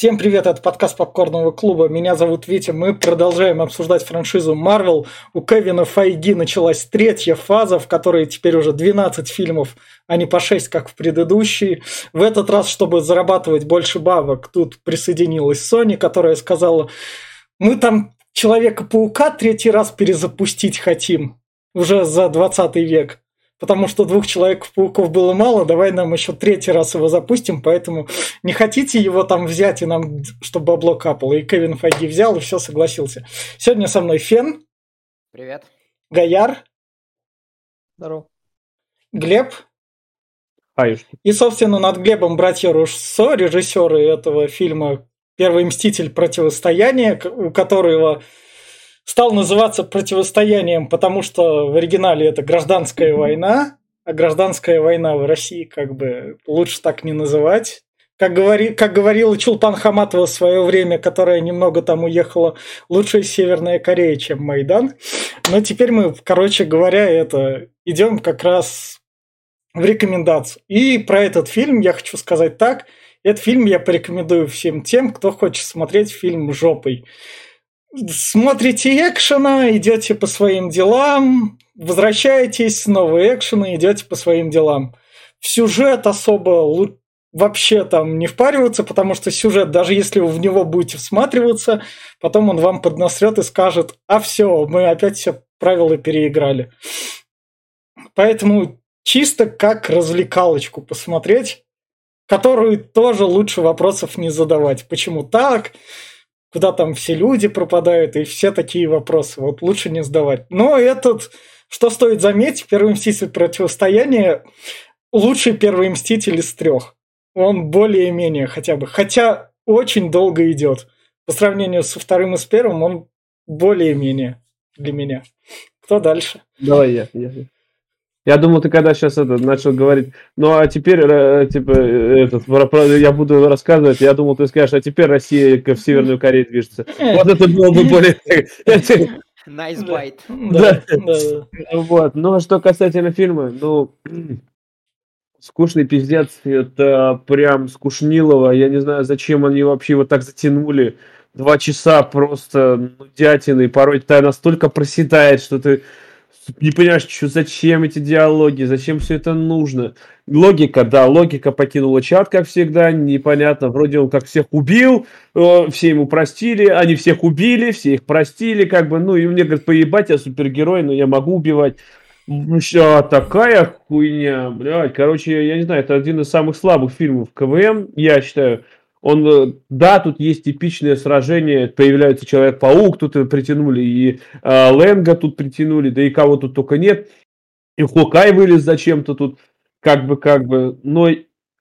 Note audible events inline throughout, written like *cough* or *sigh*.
Всем привет, это подкаст Попкорного клуба. Меня зовут Витя. Мы продолжаем обсуждать франшизу Marvel. У Кевина Файги началась третья фаза, в которой теперь уже 12 фильмов, а не по 6, как в предыдущей. В этот раз, чтобы зарабатывать больше бабок, тут присоединилась Sony, которая сказала, мы там Человека-паука третий раз перезапустить хотим уже за 20 век потому что двух Человеков-пауков было мало, давай нам еще третий раз его запустим, поэтому не хотите его там взять и нам, чтобы бабло капало. И Кевин Файги взял и все согласился. Сегодня со мной Фен. Привет. Гаяр. Здорово. Глеб. Аюшки. И, собственно, над Глебом братья Руссо, режиссеры этого фильма «Первый мститель. Противостояние», у которого стал называться противостоянием, потому что в оригинале это гражданская война, а гражданская война в России как бы лучше так не называть. Как, говори, как говорила Чулпан Хаматова в свое время, которая немного там уехала, лучше Северная Корея, чем Майдан. Но теперь мы, короче говоря, это идем как раз в рекомендацию. И про этот фильм я хочу сказать так. Этот фильм я порекомендую всем тем, кто хочет смотреть фильм жопой смотрите экшена, идете по своим делам, возвращаетесь, новые экшены, идете по своим делам. В сюжет особо вообще там не впариваться, потому что сюжет, даже если вы в него будете всматриваться, потом он вам поднасрет и скажет, а все, мы опять все правила переиграли. Поэтому чисто как развлекалочку посмотреть, которую тоже лучше вопросов не задавать. Почему так? Куда там все люди пропадают и все такие вопросы. Вот лучше не сдавать. Но этот, что стоит заметить, первый мститель противостояния лучший первый мститель из трех. Он более-менее хотя бы. Хотя очень долго идет. По сравнению со вторым и с первым, он более-менее для меня. Кто дальше? Давай я. я. Я думал, ты когда сейчас это начал говорить, ну а теперь, э, типа, этот, я буду рассказывать, я думал, ты скажешь, а теперь Россия в Северную Корею движется. Вот это было бы более... *laughs* Nice bite. Да, вот. Ну, а что касательно фильма, ну, *clears throat* скучный пиздец, это прям скучнилово, я не знаю, зачем они вообще его так затянули. Два часа просто ну, дятины, порой ты настолько проседает, что ты не понимаешь, что, зачем эти диалоги, зачем все это нужно. Логика, да, логика покинула чат, как всегда, непонятно. Вроде он как всех убил, все ему простили, они всех убили, все их простили, как бы, ну, и мне говорят, поебать, я супергерой, но я могу убивать. А, такая хуйня, блядь. Короче, я не знаю, это один из самых слабых фильмов КВМ, я считаю. Он, э, да, тут есть типичное сражение, появляется Человек-паук, тут притянули и э, Лэнга тут притянули, да и кого тут только нет. И Хокай вылез зачем-то тут, как бы, как бы, но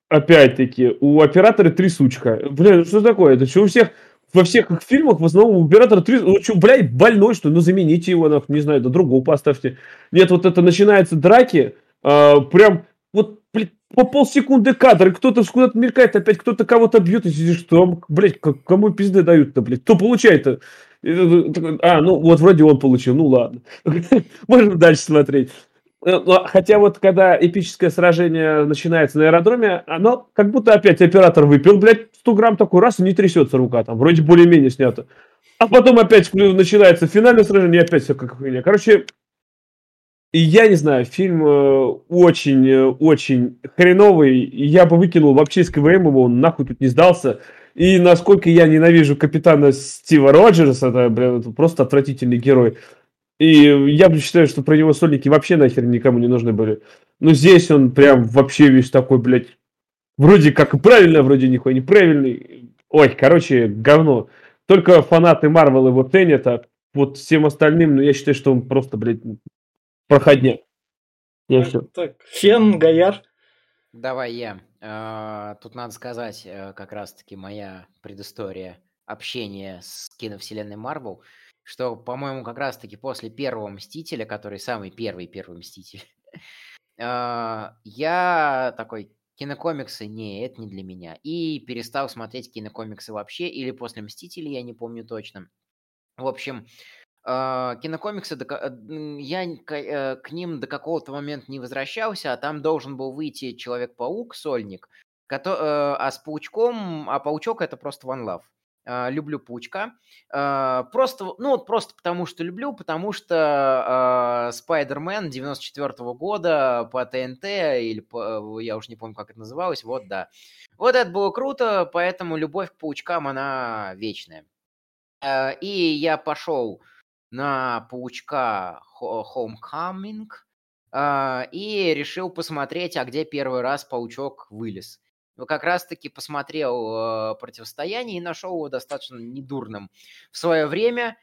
опять-таки, у оператора три сучка. Блин, что такое? Это что у всех, во всех их фильмах в основном у оператора три... Ну что, блядь, больной, что Ну замените его, нахуй, не знаю, да другого поставьте. Нет, вот это начинается драки, э, прям, вот, по полсекунды кадр, кто-то куда-то мелькает, опять кто-то кого-то бьет, и сидишь, что, блядь, кому пизды дают-то, блядь, кто получает-то? А, ну вот вроде он получил, ну ладно. *laughs* Можно дальше смотреть. Э, хотя вот когда эпическое сражение начинается на аэродроме, оно как будто опять оператор выпил, блядь, 100 грамм такой раз, и не трясется рука там, вроде более-менее снято. А потом опять начинается финальное сражение, и опять все как хуйня. Короче, и я не знаю, фильм очень-очень э, хреновый. Я бы выкинул вообще из КВМ его, он нахуй тут не сдался. И насколько я ненавижу капитана Стива Роджерса, это, блин, это просто отвратительный герой. И я считаю, что про него сольники вообще нахер никому не нужны были. Но здесь он прям вообще весь такой, блядь, вроде как и правильно, вроде нихуя неправильный. Ой, короче, говно. Только фанаты Марвел его ценят, а вот всем остальным, ну, я считаю, что он просто, блядь, проходняк. Я все. Так, Фен, Гаяр. Давай я. А, тут надо сказать, э, как раз-таки моя предыстория общения с киновселенной Марвел, что, по-моему, как раз-таки после первого Мстителя, который самый первый первый Мститель, *laughs* а, я такой, кинокомиксы, не, это не для меня. И перестал смотреть кинокомиксы вообще, или после Мстителей, я не помню точно. В общем, кинокомиксы, э, я э, к ним до какого-то момента не возвращался, а там должен был выйти Человек-паук, Сольник, а с Паучком... А Паучок — это просто One Love. А, люблю Паучка. А, просто, ну просто потому, что люблю, потому что Спайдермен 94 -го года по ТНТ, или по, я уже не помню, как это называлось, вот, да. Вот это было круто, поэтому любовь к Паучкам, она вечная. И я пошел на Паучка Homecoming и решил посмотреть, а где первый раз Паучок вылез как раз-таки посмотрел э, противостояние и нашел его достаточно недурным. В свое время,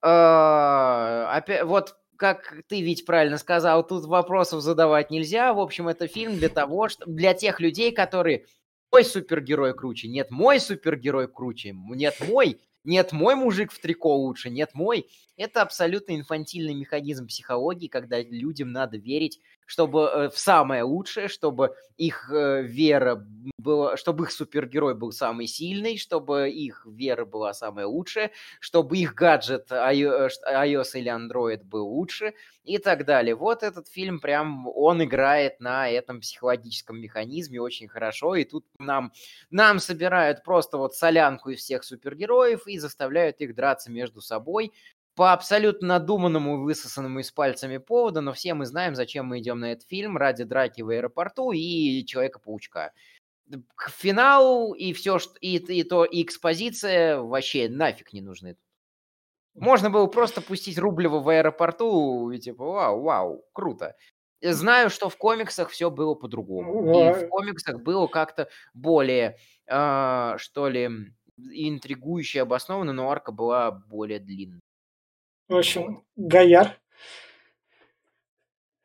опять, вот как ты ведь правильно сказал, тут вопросов задавать нельзя. В общем, это фильм для того, что для тех людей, которые мой супергерой круче, нет, мой супергерой круче, нет, мой, нет, мой мужик в трико лучше, нет, мой. Это абсолютно инфантильный механизм психологии, когда людям надо верить чтобы э, в самое лучшее, чтобы их э, вера была, чтобы их супергерой был самый сильный, чтобы их вера была самая лучшая, чтобы их гаджет iOS или Android был лучше и так далее. Вот этот фильм прям, он играет на этом психологическом механизме очень хорошо, и тут нам, нам собирают просто вот солянку из всех супергероев и заставляют их драться между собой, по абсолютно надуманному, высосанному из пальцами поводу, но все мы знаем, зачем мы идем на этот фильм, ради драки в аэропорту и Человека-паучка. К финалу и все, и, и то, и экспозиция вообще нафиг не нужны. Можно было просто пустить Рублева в аэропорту и типа, вау, вау, круто. Знаю, что в комиксах все было по-другому. И в комиксах было как-то более, э, что ли, интригующе обосновано, но арка была более длинной. В общем, Гаяр.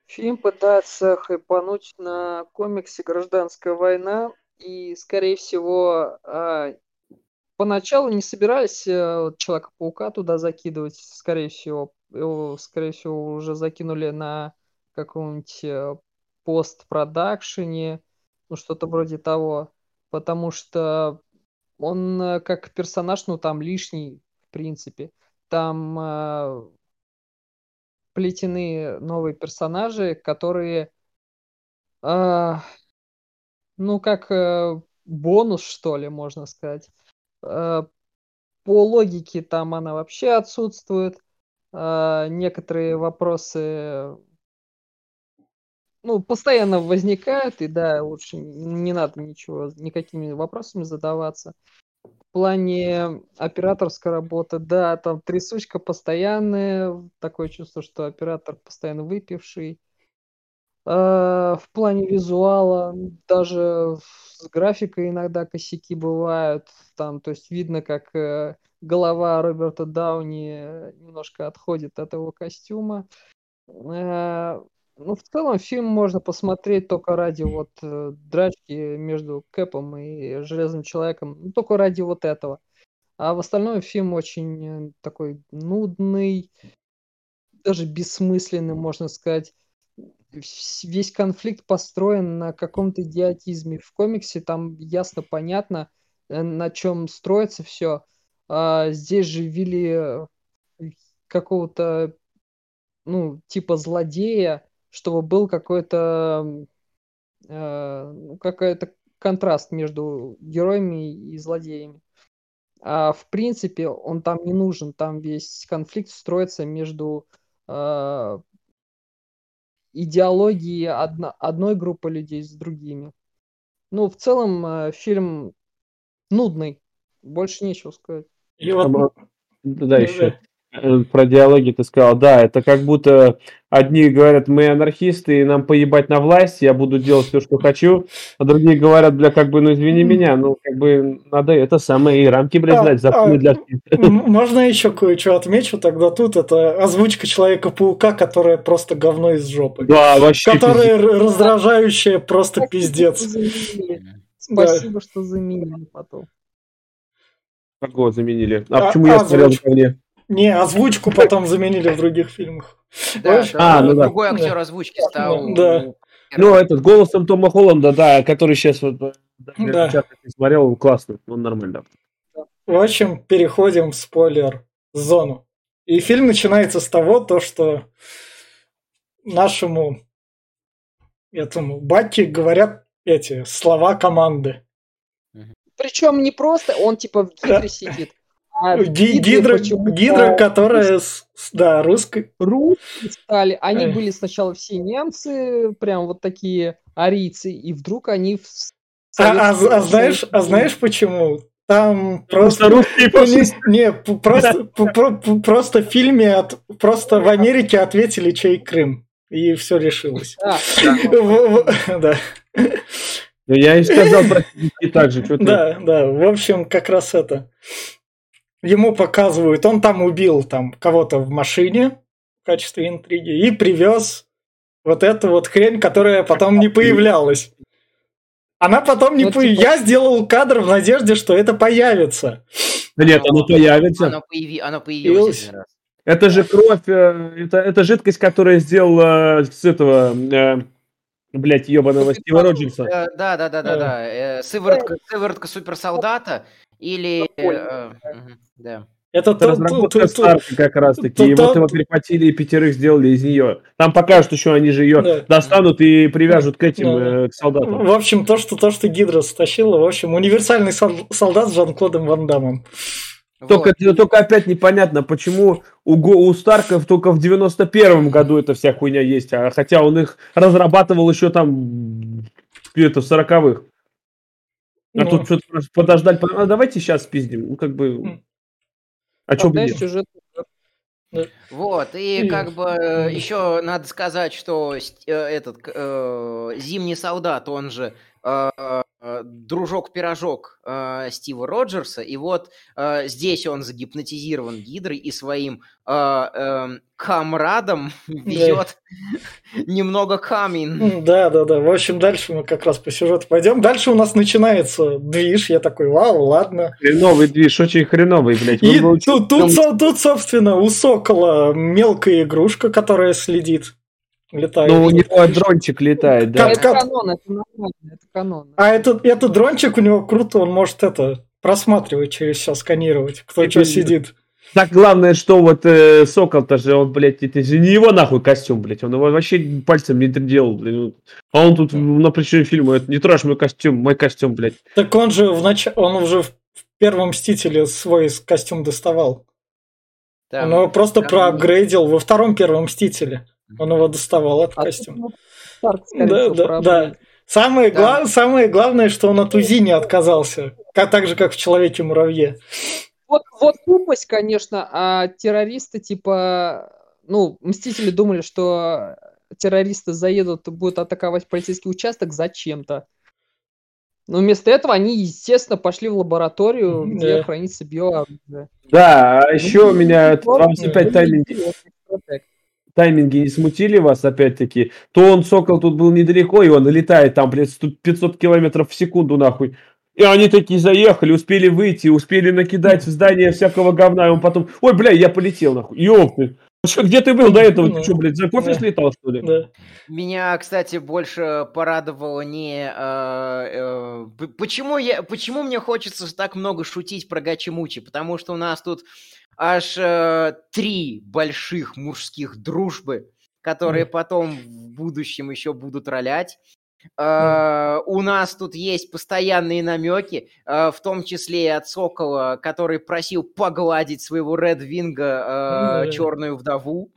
Фильм пытается хайпануть на комиксе «Гражданская война», и, скорее всего, а, поначалу не собирались э, Человека-паука туда закидывать, скорее всего, его, скорее всего, уже закинули на каком-нибудь э, постпродакшене, ну, что-то вроде того, потому что он э, как персонаж, ну, там лишний, в принципе там э, плетены новые персонажи, которые, э, ну, как э, бонус, что ли, можно сказать. Э, по логике там она вообще отсутствует. Э, некоторые вопросы ну, постоянно возникают, и да, лучше не надо ничего, никакими вопросами задаваться плане операторской работы, да, там трясучка постоянная, такое чувство, что оператор постоянно выпивший. А, в плане визуала, даже с графикой иногда косяки бывают. Там, то есть видно, как э, голова Роберта Дауни немножко отходит от его костюма. Э, ну, в целом фильм можно посмотреть только ради вот э, драчки между Кэпом и Железным Человеком, ну, только ради вот этого. А в остальном фильм очень э, такой нудный, даже бессмысленный, можно сказать. Весь конфликт построен на каком-то идиотизме. В комиксе там ясно понятно, э, на чем строится все. А здесь же ввели какого-то, ну, типа злодея, чтобы был какой-то э, ну, какой-то контраст между героями и злодеями. А в принципе он там не нужен, там весь конфликт строится между э, идеологией одно, одной группы людей с другими. Ну, в целом э, фильм нудный, больше нечего сказать. И вот... Да, еще. Э, про диалоги ты сказал, да, это как будто одни говорят, мы анархисты, и нам поебать на власть, я буду делать все, что хочу, а другие говорят, бля, как бы, ну извини меня, ну как бы надо это самое, и рамки, блядь, а, знать, законы а, для всех. Можно еще кое-что отмечу тогда тут, это озвучка Человека-паука, которая просто говно из жопы. Да, вообще. Которая пиздец. раздражающая просто пиздец. Спасибо, что заменили потом. Кого заменили? А, а почему я смотрел ко не, озвучку потом заменили в других фильмах. Да, а, ну, да. другой актер озвучки стал. Да. Ну, этот голосом Тома Холланда, да, который сейчас вот э, да. смотрел, он классный, он нормально. В общем, переходим в спойлер-зону. И фильм начинается с того, то, что нашему этому Батти говорят эти слова команды. Причем не просто он типа в гидре сидит, а гидре Гидра, гидра, которая, с- да, русской. русские стали. Они Эх. были сначала все немцы, прям вот такие арийцы, и вдруг они в А, а- а знаешь, а знаешь почему? Там Просто просто... русские Не, фашисты. не, п- просто, просто в фильме, от, просто в Америке ответили, чей Крым. И все решилось. *laughs* Да, Ну, Я и сказал *laughs* так же. да, да. В общем, как раз это. Ему показывают, он там убил там кого-то в машине в качестве интриги и привез вот эту вот хрень, которая потом не появлялась. Она потом не Ну, появилась. типа- Я сделал кадр в надежде, что это появится. Да нет, оно появится. Оно, появи- оно появилось раз. Это же кровь, э, это, это жидкость, которая сделала с этого, э, блядь, ебаного Стива Роджерса. Э, Да, да, да, да, Э. да. Э, Сыворотка, сыворотка суперсолдата или... э, мгм, Да. Это то- разработка то- Старка как раз таки. то- И вот то- его перехватили и пятерых сделали из нее. Там покажут еще, они же ее Да. достанут и привяжут к этим, Да. э, к солдатам. В общем, то, что то, что Гидра стащила, в общем, универсальный сол- солдат с Жан-Клодом Ван Дамом. Только, Вот. только опять непонятно, почему у, у Старков только в 91 году эта вся хуйня есть, а хотя он их разрабатывал еще там это, в 40-х. А тут что-то подождать. А давайте сейчас спиздим. Ну, как бы... А что бы нет? сюжет- Вот, и как бы еще надо сказать, что э, этот э, зимний солдат, он же э, э, дружок-пирожок э, Стива Роджерса, и вот э, здесь он загипнотизирован Гидрой и своим э, эм, камрадом *laughs* везет *laughs* немного камень. Да, да, да. В общем, дальше мы как раз по сюжету пойдем. Дальше у нас начинается движ. Я такой, вау, ладно. Хреновый движ, очень хреновый, блядь. И тут, тут, тут, собственно, у Сокола мелкая игрушка, которая следит, летает. Ну, у него дрончик летает, да. Это канон, это нормально, это канон. А этот, этот дрончик у него круто, он может это просматривать через все, сканировать, кто что сидит. Так главное, что вот э, Сокол-то же, он, блядь, это же не его нахуй костюм, блядь. Он его вообще пальцем не делал, блядь. Ну, А он тут на причине фильма, это не трожь мой костюм, мой костюм, блядь. Так он же в нач... он уже в первом Мстителе свой костюм доставал. Там- он его просто там- проапгрейдил во втором первом Мстителе. Он его доставал, этот А костюм. Старк, скорее Да, всего, да, да. Самое, Да. гла- самое главное, что он от УЗИ не отказался. Как, так же, как в Человеке-муравье. Вот, вот тупость, конечно, а террористы типа, ну, Мстители думали, что террористы заедут и будут атаковать полицейский участок зачем-то. Но вместо этого они, естественно, пошли в лабораторию, где Да. хранится биооружие. Да, а еще Ну, меня вот, вам да. опять тайминги, не смутили вас, опять-таки. То он, Сокол, тут был недалеко, и он летает там, блядь, 100 500 километров в секунду, нахуй. И они такие заехали, успели выйти, успели накидать в здание всякого говна, и он потом, ой, бля, я полетел, нахуй. Ёпты. Чё, где ты был до этого? Ты что, блядь, за кофе да. слетал, что ли? Да. Меня, кстати, больше порадовало не... э, э, почему, я, почему мне хочется так много шутить про Гачи-Мучи? Потому что у нас тут аж э, три больших мужских дружбы, которые потом в будущем еще будут ролять. Э, У нас тут есть постоянные намеки, э, в том числе и от Сокола, который просил погладить своего Ред Винга, Да. черную вдову.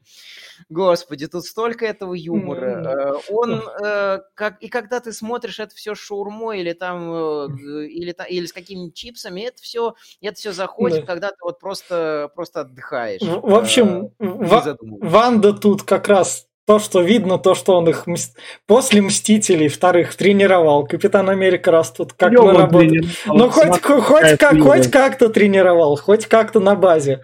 Господи, тут столько этого юмора. Э, Он, э, как, и когда ты смотришь это все шаурмой или там, э, или, или с какими-нибудь чипсами, это все, это все заходит, Да. когда ты вот просто, просто отдыхаешь. В, в общем, э, задумываясь. Ванда тут как раз то, что видно, то, что он их мс- после Мстителей вторых тренировал. Капитан Америка раз тут как работу. блин, Ну, хоть, хоть, как, хоть как-то тренировал, хоть как-то на базе.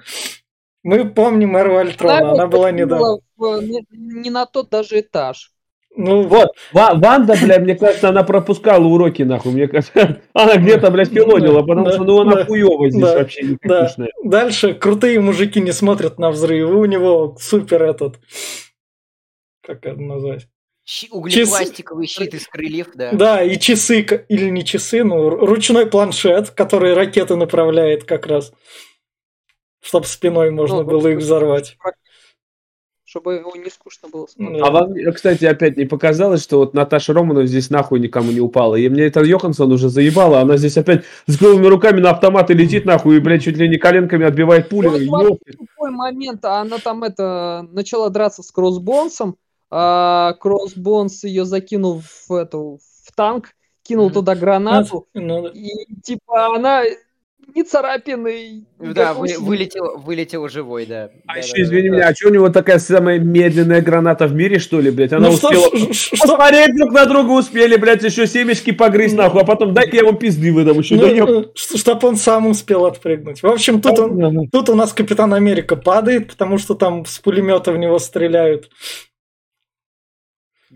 Мы помним Эру Альтрона, она была недавно. в- не, не на тот даже этаж. Ну, Вот, Ва- Ванда, блядь, мне кажется, она пропускала уроки, нахуй. Мне кажется, *laughs* она где-то, блядь, пилонила, потому Да, что, ну, она да, хуёвая здесь да, вообще да. никакишная. Дальше крутые мужики не смотрят на взрывы, у него супер этот... Как это назвать? Углепластиковый щит из крыльев, да. Да, и часы, или не часы, ну, ручной планшет, который ракеты направляет как раз, чтобы спиной можно Ну, было их взорвать. чтобы его не скучно было смотреть. А вам, кстати, опять не показалось, что вот Наташа Романова здесь нахуй никому не упала. И мне это Йоханссон уже заебала. Она здесь опять с голыми руками на автоматы летит нахуй и, блядь, чуть ли не коленками отбивает пули. Вообще тупой момент, а она там это начала драться с Кроссбонсом, а Кроссбонс ее закинул в эту в танк, кинул туда гранату, Ну, да. и типа она ни царапины, Да, вы- вылетел, вылетел живой, да. А Да, еще, да, да. извини меня, а что у него такая самая медленная граната в мире, что ли, блядь? Она Ну, что, успела... что, Посмотреть друг на друга успели, блядь, еще семечки погрызть, нахуй, а потом дай-ка я ему пизды выдам еще. ну, Да э, чтоб он сам успел отпрыгнуть. В общем, тут, он, тут у нас Капитан Америка падает, потому что там с пулемета в него стреляют.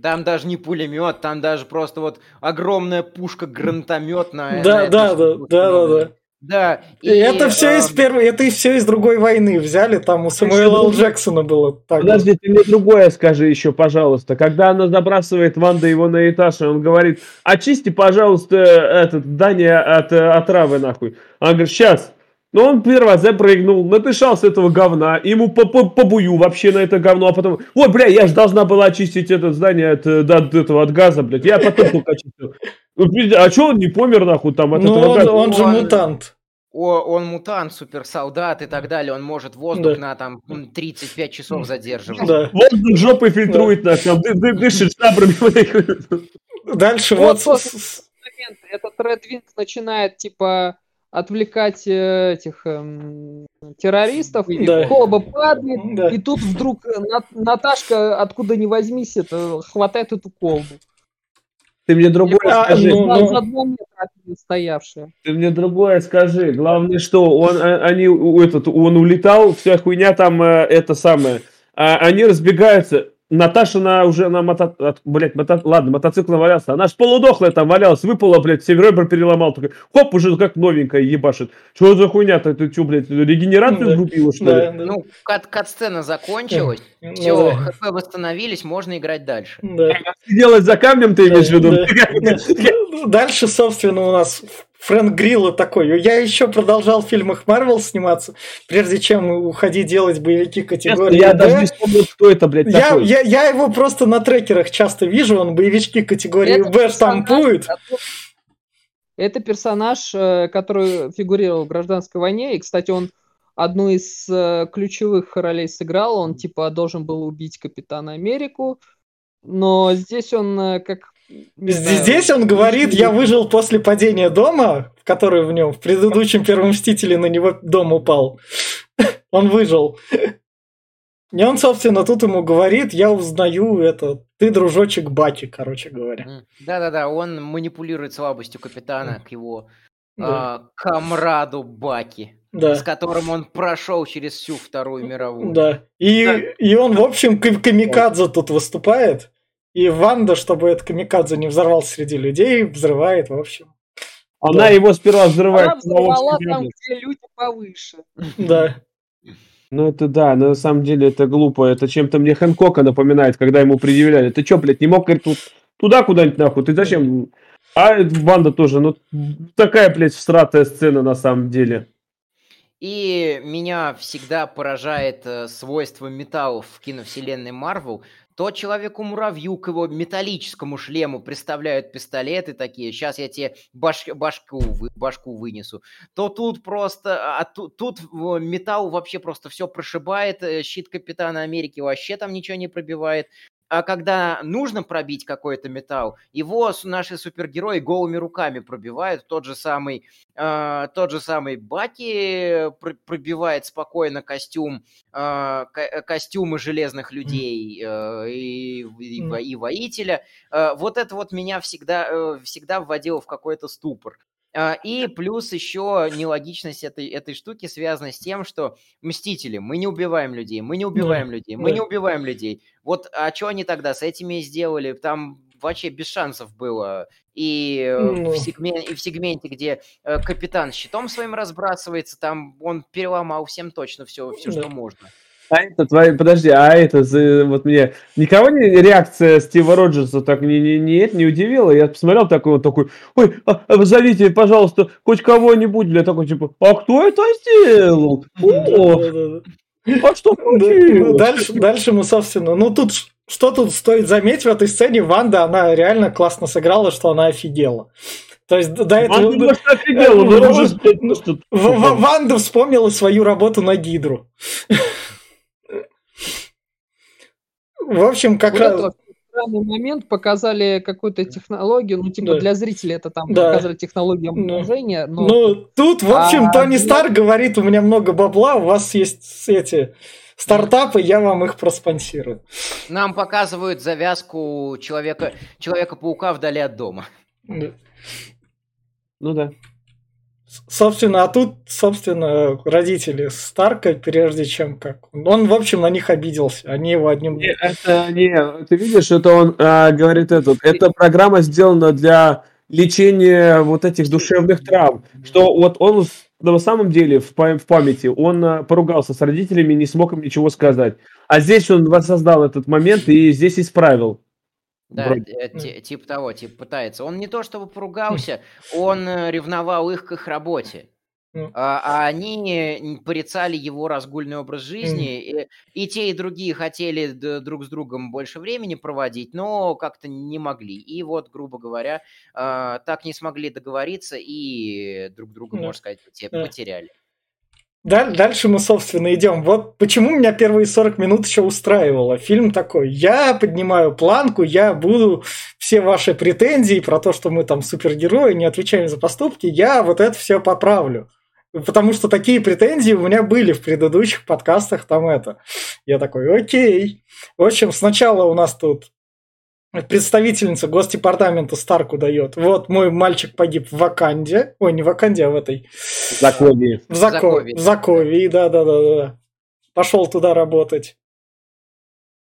Там даже не пулемет, там даже просто вот огромная пушка гранатометная. Да, да, да, да, да, да. Да. И это все из эм, первой, это все из другой войны взяли. Там у Самуэла Л. Джексона было так. Подожди, ты мне другое скажи еще, пожалуйста. Когда она забрасывает Ванда его на этаж, и он говорит, очисти, пожалуйста, это здание от отравы, нахуй. Она говорит, сейчас. Но он первый раз запрыгнул, надышал с этого говна, ему по, по, побую вообще на это говно, а потом, ой, бля, я же должна была очистить это здание от, э, от этого, от газа, блядь, я потом только очистил. Ну, А что он не помер, нахуй, там, от Ну, этого он, газа? он же мутант. О, он мутант, суперсолдат и так далее. Он может воздух Да. на там м, 35 часов задерживать. Да. Воздух жопой фильтрует, нахуй, там, ды- ды- дышит жабрами. *laughs* Дальше Вот вот, момент. Этот Red Wing начинает, типа, отвлекать э, этих эм, террористов. Да. Колба падает, да. и тут вдруг э, На- Наташка, откуда ни возьмись, это, хватает эту колбу. Ты мне другое А, скажи. ну, ну. За два метра стоявшая. Ты мне другое скажи. Главное, что он, а- они, этот, он улетал, вся хуйня там, э, это самое. А они разбегаются. Наташа на, уже на мото... от- блядь, мото... ладно, мотоцикл навалялся. Она ж полудохлая там валялась, выпала, блядь, себе ребра переломал. Такой, хоп, уже как новенькая ебашит. Что за хуйня-то? Ты что, блядь, регенерацию Да. срубила, что да, ли? да. Ну, кат- кат-сцена закончилась, *laughs* Ну, все, да. хп восстановились, можно играть дальше. Да. Делать за камнем ты имеешь в виду? Да. *laughs* Дальше, собственно, у нас Фрэнк Грилла такой. Я еще продолжал в фильмах Марвел сниматься, прежде чем уходить делать боевики Честно, категории Я «Б». даже не вспомнил, кто это, блядь, Я, такой. я, я его просто на трекерах часто вижу, он боевички категории Это Б штампует. который- Это персонаж, э, который фигурировал в гражданской войне. И, кстати, он одну из э, ключевых ролей сыграл. Он, типа, должен был убить Капитана Америку. Но здесь он э, как... не знаю, Здесь он говорит, я выжил после падения дома, который в нем, в предыдущем Первом Мстителе на него дом упал. *laughs* Он выжил. И он, собственно, тут ему говорит, я узнаю это, ты дружочек Баки, короче говоря. Да-да-да, он манипулирует слабостью капитана к его Да. а, комраду Баки, Да. с которым он прошел через всю Вторую мировую. Да. И, и он, в общем, кам- камикадзе тут выступает. И Ванда, чтобы этот камикадзе не взорвался среди людей, взрывает, в общем. Она его сперва взрывает. Она взорвала там, где люди повыше. Да. Ну это да, но на самом деле это глупо. Это чем-то мне Хэнкока напоминает, когда ему предъявляли. Ты чё, блядь, не мог, говорит, тут туда куда-нибудь нахуй? Ты зачем? А эта банда тоже, ну такая, блядь, всратая сцена на самом деле. И меня всегда поражает э, свойство металлов в киновселенной Марвел. То человеку-муравью к его металлическому шлему представляют пистолеты такие, сейчас я тебе баш- башку, вы- башку вынесу. То тут просто, а ту- тут металл вообще просто все прошибает, э, щит Капитана Америки вообще там ничего не пробивает. А когда нужно пробить какой-то металл, его наши супергерои голыми руками пробивают. Тот же самый а, тот же самый Баки пр- пробивает спокойно костюм, а, ко- костюмы железных людей э, и, и, и воителя. А, Вот это вот меня всегда, э, всегда вводило в какой-то ступор. А, И плюс еще нелогичность этой, этой штуки связана с тем, что Мстители, мы не убиваем людей, мы не убиваем людей, мы да. не убиваем людей. Вот а что они тогда с этими сделали? Там вообще без шансов было. И, э, Ну. в, сегмен- и в сегменте, где э, капитан щитом своим разбрасывается, там он переломал всем точно все, все Да. что можно. А это твои, подожди, а это за- вот мне никого не реакция Стива Роджерса так не, не, не, не удивила? Я посмотрел такой вот такой, ой, а, а, зовите, пожалуйста, хоть кого-нибудь, бля, такой типа, а кто это сделал? О. А что ну, Дальше, дальше мы, собственно, ну тут что тут стоит заметить в этой сцене, Ванда, она реально классно сыграла, что она офигела. То есть до этого... Ванда вспомнила свою работу на Гидру. В общем, как Вот раз... это странный момент, показали какую-то технологию, ну, типа, Да. для зрителей это там Да. показали технологию Ну. умножения, но Ну, тут, в общем, А, Тони Старк говорит, у меня много бабла, у вас есть эти стартапы, я вам их проспонсирую. Нам показывают завязку человека, Человека-паука вдали от дома. Ну да. Собственно, а тут, собственно, родители Старка, прежде чем как... Он, в общем, на них обиделся. Они его одним... Не, это не, ты видишь, это он а, говорит этот, эта программа сделана для лечения вот этих душевных травм, что вот он на самом деле в, в памяти, он а, поругался с родителями, не смог им ничего сказать, а здесь он воссоздал этот момент и здесь исправил. Да, Вроде. типа того, типа пытается. Он не то чтобы поругался, он э, ревновал их к их работе. Ну. А, а они порицали его разгульный образ жизни, и, и те, и другие хотели друг с другом больше времени проводить, но как-то не могли. И вот, грубо говоря, а, так не смогли договориться и друг друга, Да. можно сказать, потеряли. Даль- Дальше мы, собственно, идем. Вот почему меня первые 40 минут еще устраивало. Фильм такой, я поднимаю планку, я буду все ваши претензии про то, что мы там супергерои, не отвечаем за поступки, я вот это все поправлю. Потому что такие претензии у меня были в предыдущих подкастах, там это. Я такой, окей. В общем, сначала у нас тут представительница Госдепартамента Старку дает. Вот мой мальчик погиб в Ваканде. Ой, не в Ваканде, а в этой в Зако... Закове. В Закове, да, да, да, да. Пошел туда работать.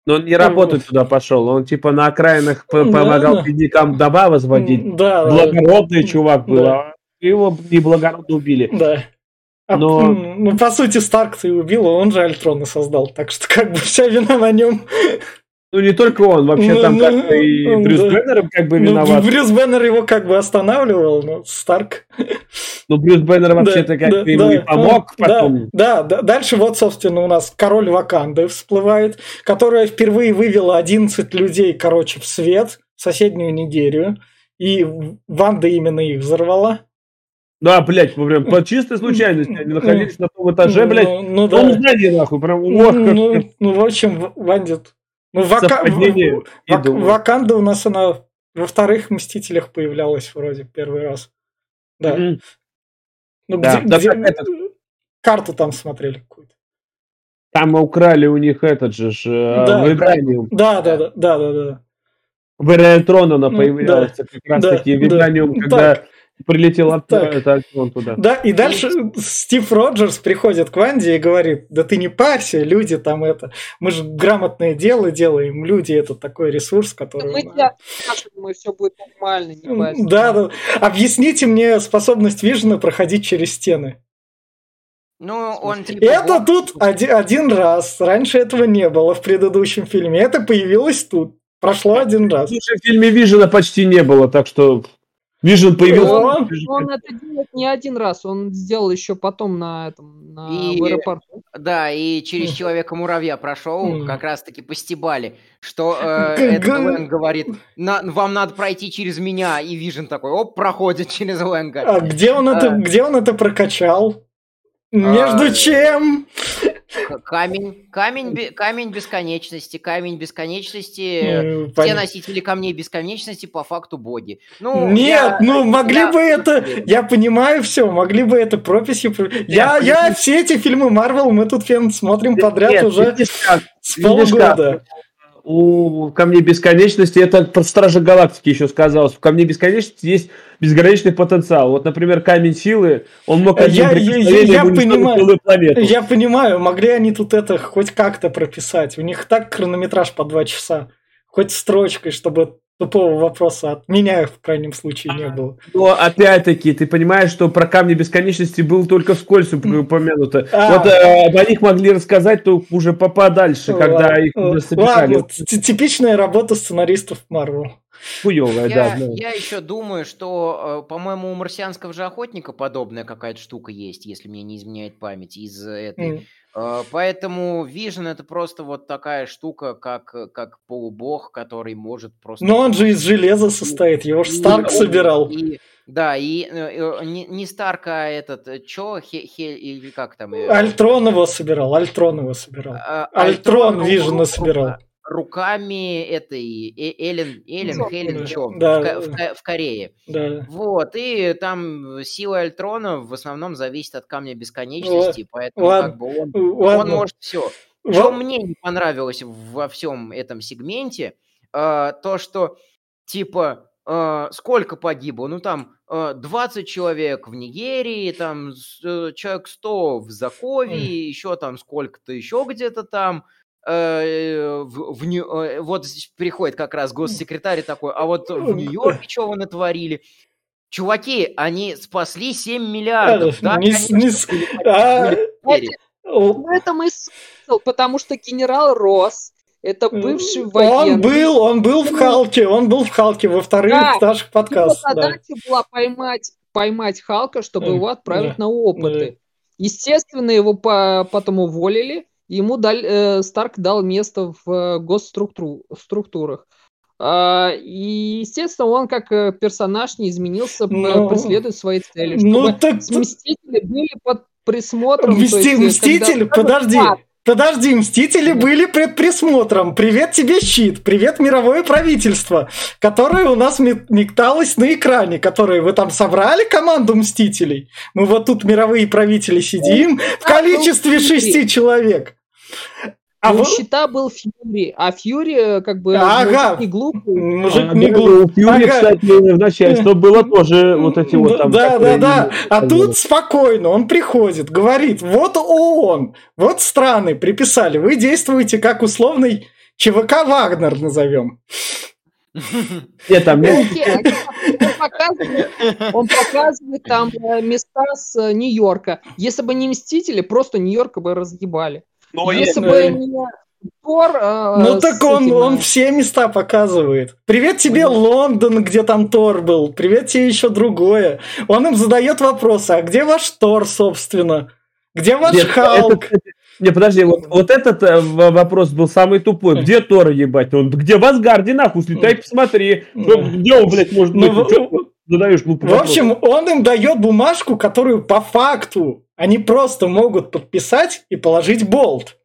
Но он не работать туда пошел, он типа на окраинах Да. помогал беднякам дома возводить. Да, да, Благородный чувак был, Да. а его неблагородно убили. да. А, Но- м, Ну, по сути, Старк-то и убил, а он же Альтрона создал. Так что как бы вся вина на нем. Ну не только он, вообще Ну, там ну, как-то и ну, Брюс да. Беннер как бы Ну, виноват. Брюс Беннер его как бы останавливал, но Старк... Ну Брюс Беннер вообще-то как-то да, ему да, и помог да, потом. Да, да, дальше вот, собственно, у нас король Ваканды всплывает, которая впервые вывела 11 людей, короче, в свет, в соседнюю Нигерию, и Ванда именно их взорвала. Да, блядь, мы прям по чистой случайности они находились на том этаже, блядь. Ну, ну Ну, да. сзади, нахуй, прям, Ну, ох, как ну, ну, в общем, в- Ванде... Ну, Вака... Вак- Ваканда у нас она во вторых Мстителях появлялась вроде первый раз. Да. м, Ну, Да, где, да где- этот- Карту там смотрели какую-то. Там украли у них этот же э, Да. Вибраниум. Да, да, да, да, да, да. В Эретрон она Ну, появлялась как раз да, таки да. Вибраниум, когда прилетел от Так. это Альтрон туда. Да, и дальше Стив Роджерс приходит к Ванде и говорит, да ты не парься, люди там это, мы же грамотное дело делаем, люди это такой ресурс, который... мы тебя и все будет нормально, не парься. Да, да. Объясните мне способность Вижена проходить через стены. Ну, он типа... Это тут один, один раз. Раньше этого не было в предыдущем фильме. Это появилось тут. Прошло один раз. В фильме Вижена почти не было, так что Вижен появился. Он- Он это делает не один раз, он сделал еще потом на этом, на, И- в аэропорту. Да, и через Человека-муравья прошел, Мгм. как раз-таки по стебали, что э, этот Лэнг говорит, «На- вам надо пройти через меня, и Вижен такой, оп, проходит через Лэнга. А где он это, А. где он это прокачал? Между А, чем? Камень, камень, камень бесконечности, камень бесконечности, М, все понятно. носители камней бесконечности по факту боги. Ну, Нет, я- ну могли я- бы это, я понимаю все, могли бы это прописью. про- Я, я все эти фильмы Марвел мы тут фен смотрим подряд Нет, уже с полгода. У Камней Бесконечности, это про Стражи Галактики еще сказалось, в Камне Бесконечности есть безграничный потенциал. Вот, например, Камень Силы, он мог одним Я- я- я уничтожить понимаю. Я понимаю, могли они тут это хоть как-то прописать. У них так хронометраж по два часа. Хоть строчкой, чтобы тупого вопроса от меня, в крайнем случае, не было. Но опять-таки, ты понимаешь, что про камни бесконечности было только вскользь упомянуто. А. Вот э, об них могли рассказать то уже по подальше, когда Ладно, их уже ладно, запихали. т- типичная работа сценаристов Марвел. Хуевая, Я, да. да. я еще думаю, что, э, по-моему, у марсианского же охотника подобная какая-то штука есть, если мне не изменяет память, из этой. М. Э, Поэтому Vision это просто вот такая штука, как, как полубог, который может просто... Но он же из железа состоит, его ж И Старк собирал. и- да, и э, э, не, не Старк, а этот, э, чё, Хе- Хе- или как там? э, Альтрон его собирал, Альтрон его собирал. а- Альтрон Вижена ру- собирал. Руками этой э- Эллен, Эллен? Хелен, чё, Да. в, в в Корее. Да. Вот, и там сила Альтрона в основном зависит от камня бесконечности, поэтому ладно, как бы он, Ладно. он может все. Ва- Что мне не понравилось во всем этом сегменте, а, то, что типа а, сколько погибло? Ну там а, 20 человек в Нигерии, там э, человек 100 в Закове, еще там сколько-то еще где-то там. Э, в, в Нью- э, вот приходит как раз госсекретарь такой, а вот в Нью-Йорке что вы натворили? Чуваки, они спасли 7 миллиардов. Да, Не конечно, не были а, потери, потери. о, В этом и смысл, потому что генерал Росс это бывший военный. Он был, он был в Халке, он был в Халке во вторых Да. наших Его подкастах. да. задача была поймать, поймать Халка, чтобы его отправить да, на опыты. Естественно, его по- потом уволили. Ему дал, э, Старк дал место в э, госструктурах. А, и, естественно, он как э, персонаж не изменился, п- Ну, преследует свои цели. Ну так Мстители были под присмотром. Мсти- есть, э, Мститель, когда- подожди. А, Подожди, Мстители были пред присмотром. Привет тебе, щит. Привет, мировое правительство, которое у нас ме- металось на экране, которое вы там собрали команду Мстителей. Мы вот тут мировые правители сидим в количестве шести человек. А у вот щита был Фьюри, а Фьюри э, как бы Ага. мужик не глупый. мужик А, не да, глуп. У Фьюри, Ага. кстати, в начальство было тоже вот эти вот там... Да, да, да. А тут спокойно, он приходит, говорит, вот ООН, вот страны приписали, вы действуете как условный ЧВК Вагнер назовем. Нет, там Ну, нет. он показывает, он показывает там э, места с э, Нью-Йорка. Если бы не Мстители, просто Нью-Йорка бы разъебали. Ну, Если бы э, не Тор... э, Ну так он, этим, он э, все места показывает. Привет тебе, Лондон, где там Тор был. Привет тебе еще другое. Он им задает вопросы, а где ваш Тор, собственно? Где ваш Нет, Халк? это- Не, подожди, вот, вот этот э, вопрос был самый тупой. Где Тора, ебать? Он, где в Асгарде, нахуй, слетай, посмотри. Да. Где он, блядь, может Ну, быть? ты задаешь глупый В общем, он им дает бумажку, которую по факту они просто могут подписать и положить болт.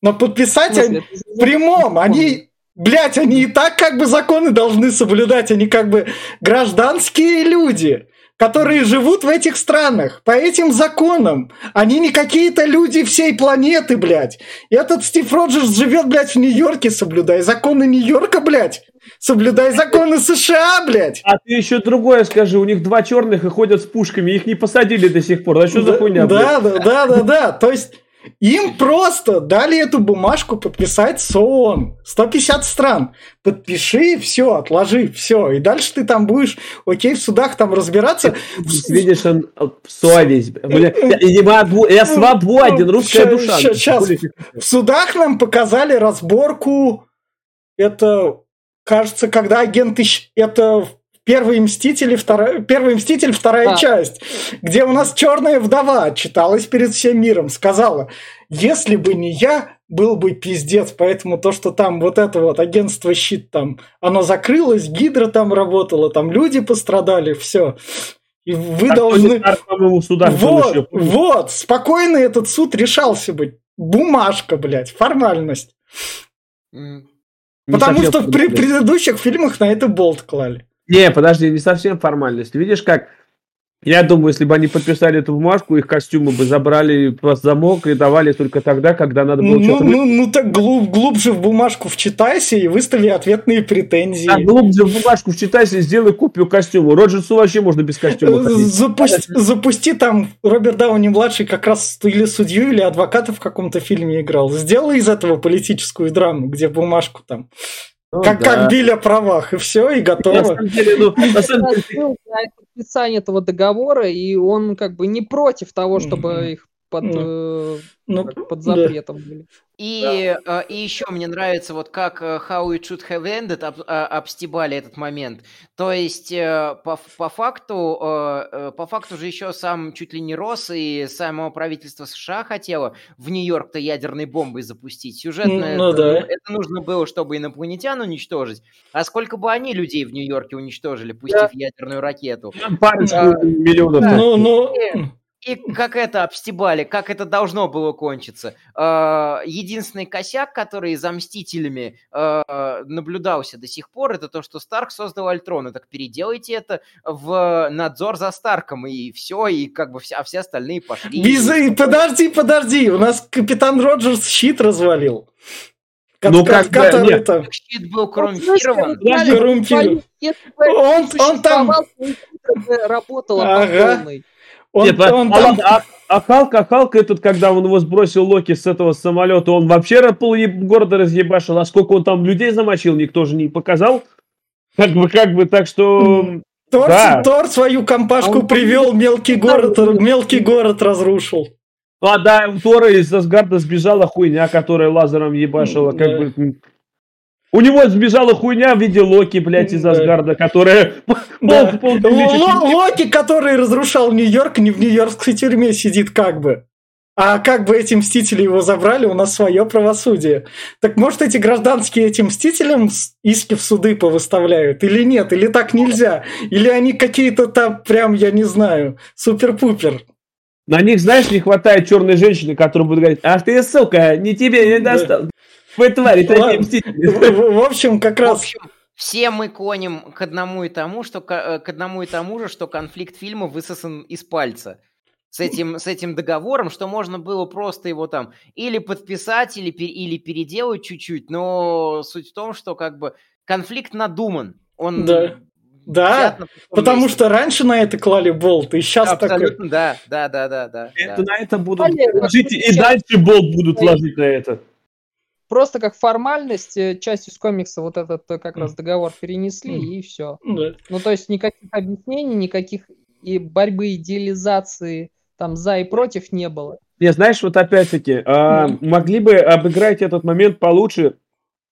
Но подписать смысле, они в прямом, они, блядь, они и так как бы законы должны соблюдать, они как бы гражданские люди, которые живут в этих странах по этим законам. Они не какие-то люди всей планеты, блядь. И этот Стив Роджерс живет, блядь, в Нью-Йорке, соблюдай законы Нью-Йорка, блядь. Соблюдай *laughs* законы США, блядь. А ты еще другое скажи, у них два черных и ходят с пушками, их не посадили до сих пор. Да что за Да, хуйня? блядь? Да, да, да, да, да. То есть им просто дали эту бумажку подписать с ООН. 150 стран. Подпиши, все, отложи, все. И дальше ты там будешь, окей, в судах там разбираться. Видишь, он совесть. Бля, я, могу, я свободен, русская Ща- душа. ща- щас. В судах нам показали разборку. Это, кажется, когда агенты... щ- Это Первый Мститель, вторая, Первый Мститель, вторая Да. часть, где у нас черная вдова читалась перед всем миром, сказала, если бы не я, был бы пиздец, поэтому то, что там вот это вот агентство щит там, оно закрылось, Гидра там работала, там люди пострадали, все. И вы должны... в судах был Вот, еще, вот, спокойно этот суд решался бы. Бумажка, блядь, формальность. Потому что в при- предыдущих фильмах на это болт клали. Не, подожди, не совсем формальность. Видишь, как... Я думаю, если бы они подписали эту бумажку, их костюмы бы забрали под замок и давали только тогда, когда надо было Ну, что-то... ну, ну так глуб- глубже в бумажку вчитайся и выстави ответные претензии. А глубже в бумажку вчитайся и сделай копию костюма. Роджерсу вообще можно без костюма ходить. Запусти, запусти там Роберт Дауни младший как раз или судью, или адвоката в каком-то фильме играл. Сделай из этого политическую драму, где бумажку там. Ну как, да. как били о правах, и все, и На готово. самом деле, ну, на самом деле, подписание этого договора, и он как бы не против того, чтобы их под, Ну, э, Ну, как под да. запретом были. И, э, и еще мне нравится вот как э, How It Should Have Ended об- а, обстебали этот момент. То есть э, по, по факту, по факту же еще сам чуть ли не Рос и само правительство США хотело в Нью-Йорк-то ядерной бомбой запустить. Сюжетно Ну это, да. это нужно было, чтобы инопланетян уничтожить. А сколько бы они людей в Нью-Йорке уничтожили, пустив ядерную ракету? Парочку Да. миллионов. Да. Ну, ну, И как это обстебали, как это должно было кончиться. Э, Единственный косяк, который за Мстителями э, наблюдался до сих пор, это то, что Старк создал Альтрона. Так переделайте это в надзор за Старком, и все, и как бы все, а все остальные пошли. без- и подожди, подожди, у нас капитан Роджерс щит развалил. Ну, как бы, который нет. там... Щит был Вот, коррумпирован. знаешь, Я коррумпирован. Он- он там- по Ага. Он, Нет, а- он а, там... а- а Халк, а Халк этот, когда он его сбросил Локи с этого самолета, он вообще пол города разъебашил, а сколько он там людей замочил, никто же не показал. Как бы, как бы, так что... Тор, да. Тор свою компашку Он- привел, мелкий город, мелкий город разрушил. А, да, у Тора из Асгарда сбежала хуйня, которая лазером ебашила, как Да. бы... У него сбежала хуйня в виде Локи, блядь, из Да. Асгарда, которая... *laughs* Да. пол- пол- Ло- Локи, который разрушал Нью-Йорк, не в нью-йоркской тюрьме сидит как бы. А как бы эти мстители его забрали, у нас свое правосудие. Так может эти гражданские этим мстителям иски в суды повыставляют? Или нет? Или так нельзя? Или они какие-то там прям, я не знаю, супер-пупер? На них, знаешь, не хватает черной женщины, которая будет говорить, ах ты, сука, не тебе не Да. Вы твари, такие Ладно. мстители. В, общем, как В раз... общем, все мы клоним к одному и тому, что э, к одному и тому же, что конфликт фильма высосан из пальца. С этим, с этим договором, что можно было просто его там или подписать, или, или переделать чуть-чуть, но суть в том, что как бы конфликт надуман. Он Да. Да, потому месте. что раньше на это клали болт, и сейчас такой... Абсолютно, да, да, да, да, да. Это да. на это будут Валера, ложить, и дальше болт будут ложить на это. Просто как формальность, э, часть из комикса вот этот э, как раз договор перенесли, и все. Да. Ну, то есть никаких объяснений, никаких и борьбы, идеализации там за и против не было. Не, знаешь, вот опять-таки, Ну. могли бы обыграть этот момент получше,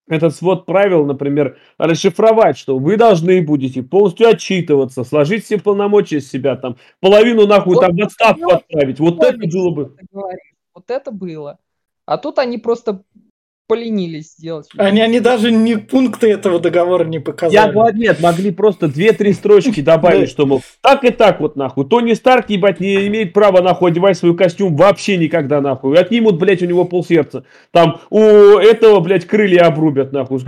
этот свод правил, например, расшифровать, что вы должны будете полностью отчитываться, сложить все полномочия с себя, там, половину нахуй Вот там в отставку отправить. Вот это было бы. Говоришь, Вот это было. А тут они просто поленились сделать. Они, они даже не пункты этого договора не Я показали. говорю, нет, могли просто две-три строчки *laughs* добавить, что, мол, так и так вот нахуй. Тони Старк, ебать, не имеет права нахуй одевать свой костюм вообще никогда нахуй. Отнимут, блядь, у него полсердца. Там у этого, блядь, крылья обрубят нахуй,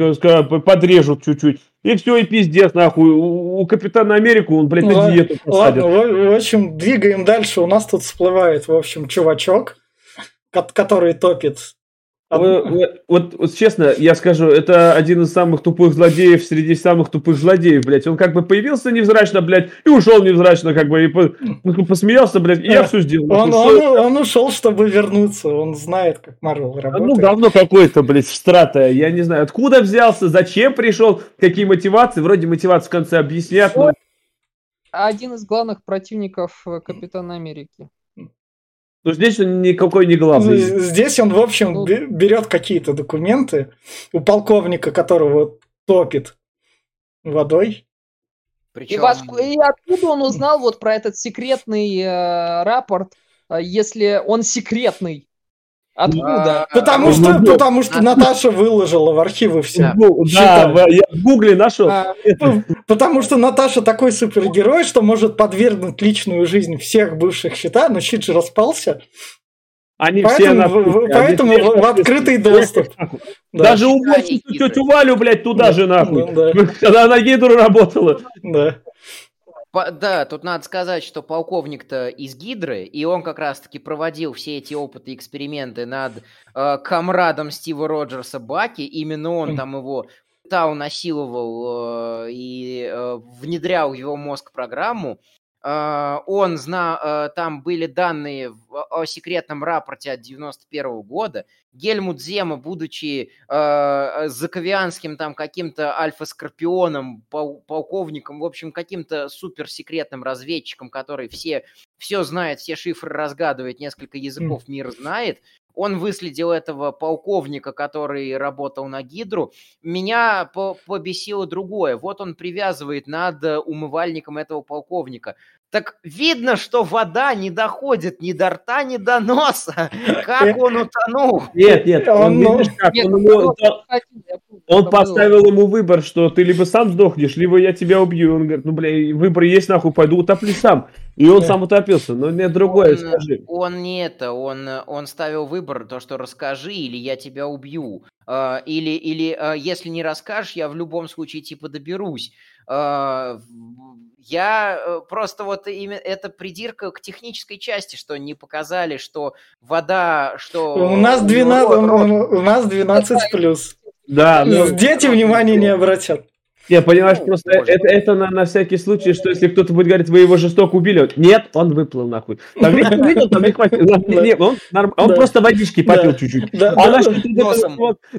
подрежут чуть-уть. И все, и пиздец нахуй. У, Капитана Америку он, блядь, на диету посадят. Ладно, в, общем, двигаем дальше. У нас тут всплывает, в общем, чувачок, ко- который топит. Э, Вот, вот- вот честно, я скажу, это один из самых тупых злодеев среди самых тупых злодеев, блядь. Он как бы появился невзрачно, блядь, и ушел невзрачно, как бы, и по- ну, посмеялся, блядь, и я все сделал. Он, Ну, он, он ушел, чтобы вернуться. Он знает, как Марвел Ну, работает. говно какое-то, блядь, стратое. Я не знаю, откуда взялся, зачем пришел, какие мотивации. Вроде мотивацию в конце объяснят, но... Один из главных противников э, Капитана Америки. Но здесь он никакой не главный. Здесь он, в общем, Ну. бе- берет какие-то документы у полковника, которого топит водой. И, Причем... вас- и откуда он узнал вот про этот секретный э, рапорт, э, если он секретный? Откуда? А, Потому ну, что, ну, потому что а- Наташа выложила в архивы все. Ну, да, в- я в гугле нашел. А, Потому что Наташа такой супергерой, что может подвергнуть личную жизнь всех бывших счета, но щит же распался. Они все Поэтому, нахуй, в- в- они поэтому все в- в открытый доступ. Да. *laughs* Даже Да, уборщицу они тетю Валю, блядь, туда же нахуй. Да, да, *laughs* Когда она Гидру работала. да. По- Да, тут надо сказать, что полковник-то из Гидры, и он как раз-таки проводил все эти опыты и эксперименты над э, комрадом Стива Роджерса Баки. Именно он там его пытал, насиловал э, и э, внедрял в его мозг программу. Э, он знал, э, там были данные о секретном рапорте от 91 года. Гельмут Зема, будучи э, заковианским там каким-то альфа-скорпионом, полковником, в общем, каким-то суперсекретным разведчиком, который все, все знает, все шифры разгадывает, несколько языков мира знает, он выследил этого полковника, который работал на Гидру. Меня побесило другое. Вот он привязывает над умывальником этого полковника. Так видно, что вода не доходит ни до рта, ни до носа. Как он утонул? Нет, нет, он, он видишь, как нет, он, ему, он поставил ему выбор, что ты либо сам сдохнешь, либо я тебя убью. Он говорит, ну, бля, выбор есть, нахуй, пойду утоплю сам. И он да. сам утопился. Но нет, другое, он, скажи. Он не это, он, он ставил выбор, то, что расскажи, или я тебя убью. Uh, или, или uh, если не расскажешь, я в любом случае типа доберусь. Я э, просто вот именно это придирка к технической части, что не показали, что вода, что... У нас 12, у нас 12 плюс. Да. Ну, Дети внимания не обратят. Не, понимаешь, ну, просто это, это на, на всякий случай, что если кто-то будет говорить, вы его жестоко убили, нет, он выплыл нахуй. Там *laughs* видел, там не хватит. Нет, он, он просто водички попил чуть-чуть. А насчет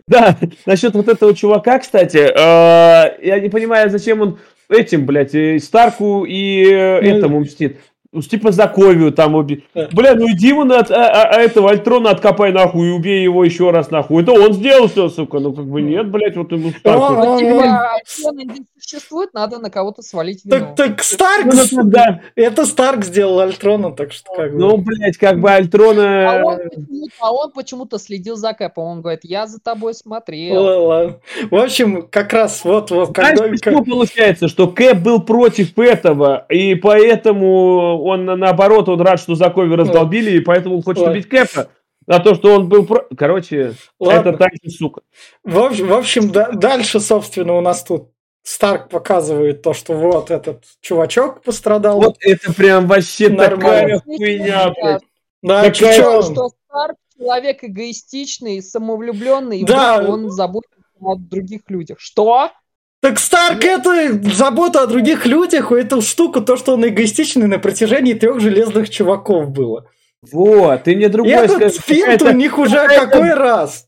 да, насчет вот этого чувака, кстати, э, я не понимаю, зачем он этим, блядь, Старку и э, ну, этому мстит. Ну, типа Заковию там убить. Бля, ну иди ему на, а, а, а этого Альтрона откопай нахуй и убей его еще раз нахуй. Это он сделал все, сука. Ну как бы нет, блядь, вот ему Старку. Ну, типа, Альтрона не существует, надо на кого-то свалить вину. Так, так Старк, ну, да. это Старк сделал Альтрона, так что как бы. Ну, блядь, как бы Альтрона... А он почему-то, а он почему-то следил за Кэпом, он говорит, я за тобой смотрел. Ладно. В общем, как раз вот... вот Знаешь, когда... почему получается, что Кэп был против этого, и поэтому он наоборот, он рад, что Закови раздолбили, и поэтому он хочет Ой. убить Кэпа. А то, что он был... Про... Короче, Ладно. это так же, сука. В общем, в общем да, дальше, собственно, у нас тут Старк показывает то, что вот этот чувачок пострадал. Вот это прям вообще Нормально. такая хуйня, блядь. Да, такая... что Старк человек эгоистичный, самовлюбленный, да. и он заботится о других людях. Что? Так Старк это забота о других людях, у этого штука, то, что он эгоистичный на протяжении трех железных чуваков было. Вот, ты мне другой Этот финт у них уже какой раз?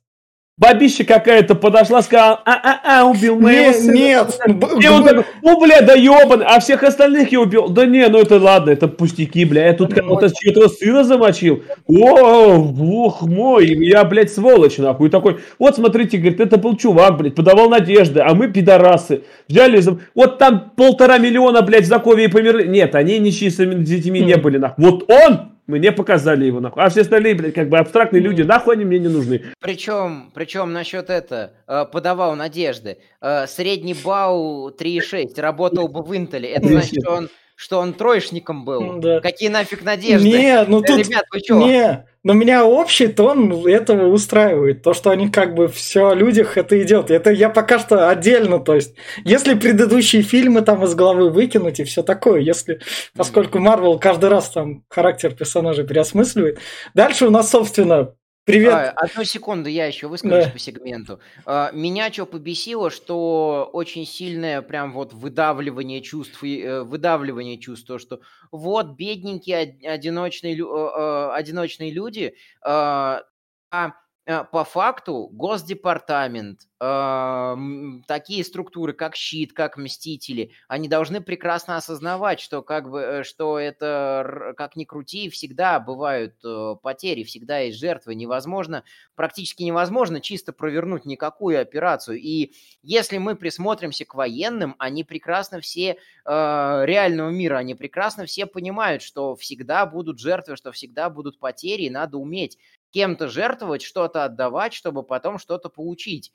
Бабища какая-то подошла, сказала, а-а-а, убил моего сына. Нет, И он такой, ну, бля, да ебан, а всех остальных я убил. Да не, ну это ладно, это пустяки, бля, я тут кого-то чьего-то сына замочил. О, бог мой, я, блядь, сволочь, нахуй. И такой, вот смотрите, говорит, это был чувак, блядь, подавал надежды, а мы пидорасы. Взяли, вот там полтора миллиона, блядь, в Закове померли. Нет, они ничьи с детьми не были, нахуй. Вот он мне показали его нахуй. А все остальные, блядь, как бы абстрактные люди, нахуй они мне не нужны. Причем, причем насчет это, э, подавал надежды. Э, средний балл 3,6, работал бы в Интеле. Это значит, что он что он троечником был. Да. Какие нафиг надежды? Не, ну тут... Ребят, вы чё? Не, но меня общий тон этого устраивает. То, что они как бы все о людях, это идет. Это я пока что отдельно, то есть, если предыдущие фильмы там из головы выкинуть и все такое, если, поскольку Марвел каждый раз там характер персонажа переосмысливает. Дальше у нас, собственно, Привет. А, одну секунду, я еще выскажусь да. по сегменту. А, меня что побесило, что очень сильное прям вот выдавливание чувств, э, выдавливание чувств, то, что вот бедненькие одиночные, э, э, одиночные люди, а, а по факту Госдепартамент, э, такие структуры, как Щит, как Мстители, они должны прекрасно осознавать, что как бы, э, что это, как ни крути, всегда бывают э, потери, всегда есть жертвы, невозможно, практически невозможно чисто провернуть никакую операцию. И если мы присмотримся к военным, они прекрасно все, э, реального мира, они прекрасно все понимают, что всегда будут жертвы, что всегда будут потери, и надо уметь кем-то жертвовать, что-то отдавать, чтобы потом что-то получить.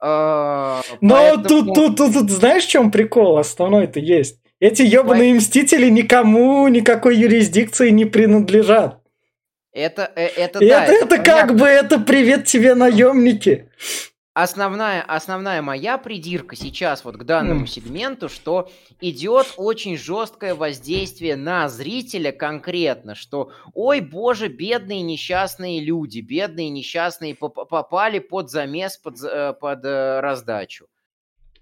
А, Но Поэтому... тут, тут, тут, тут знаешь, в чем прикол основной-то есть? Эти ебаные мстители никому никакой юрисдикции не принадлежат. Это, э, это, это, да, это, это как бы это привет тебе наемники. Основная, основная моя придирка сейчас вот к данному сегменту, что идет очень жесткое воздействие на зрителя конкретно, что ой, боже, бедные несчастные люди, бедные несчастные попали под замес, под, э, под э, раздачу.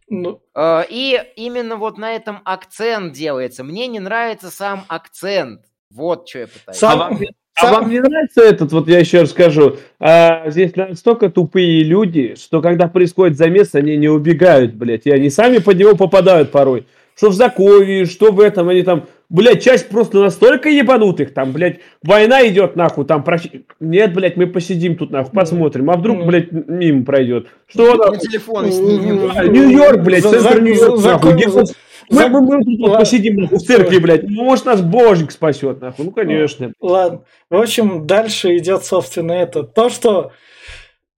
Ну... Э, и именно вот на этом акцент делается. Мне не нравится сам акцент. Вот что я пытаюсь. Сам... *laughs* А вам не нравится этот, вот я еще раз скажу, а, здесь настолько тупые люди, что когда происходит замес, они не убегают, блядь, и они сами под него попадают порой. Что в Закове, что в этом, они там, блядь, часть просто настолько ебанутых, там, блядь, война идет, нахуй, там, проч... нет, блядь, мы посидим тут, нахуй, посмотрим, а вдруг, блядь, мимо пройдет. Что, на телефоны снимем. Нью-Йорк, блядь, центр Нью-Йорка, мы, мы, мы тут вот посидим в церкви, блядь. Ну, может, нас божник спасет, нахуй. Ну, конечно. Ладно. В общем, дальше идет, собственно, это. То, что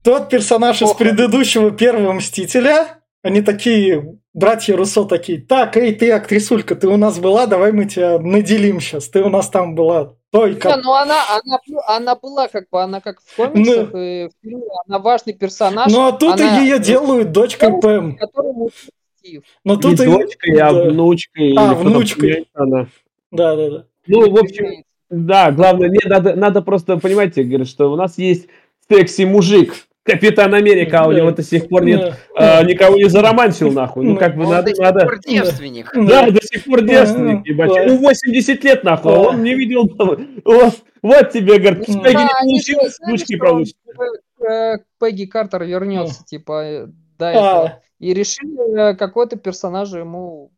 тот персонаж из предыдущего первого Мстителя, они такие, братья Руссо такие, так, эй, ты, актрисулька, ты у нас была, давай мы тебя наделим сейчас. Ты у нас там была как... Не, ну она, она, она была как бы, она как в комиксах ну, и в фильме, она важный персонаж. Ну, а тут она... ее делают дочкой Пэм. Которому Стив. Но тут и дочкой, а внучкой. А, внучкой. Она. Да, да, да. Ну, в общем, да, главное, не надо, надо просто, понимаете, говорит, что у нас есть секси-мужик, Капитан Америка, а у него до сих пор нет, а, никого не заромансил, нахуй. Ну, как бы надо... до надо... сих пор девственник. Да, до сих пор девственник, ебать. Ну, 80 лет, нахуй, а он не видел... Вот, вот тебе, говорит, Пегги не получил, внучки получит. Пегги Картер вернется, типа, до этого. И решили э, какой-то персонажа ему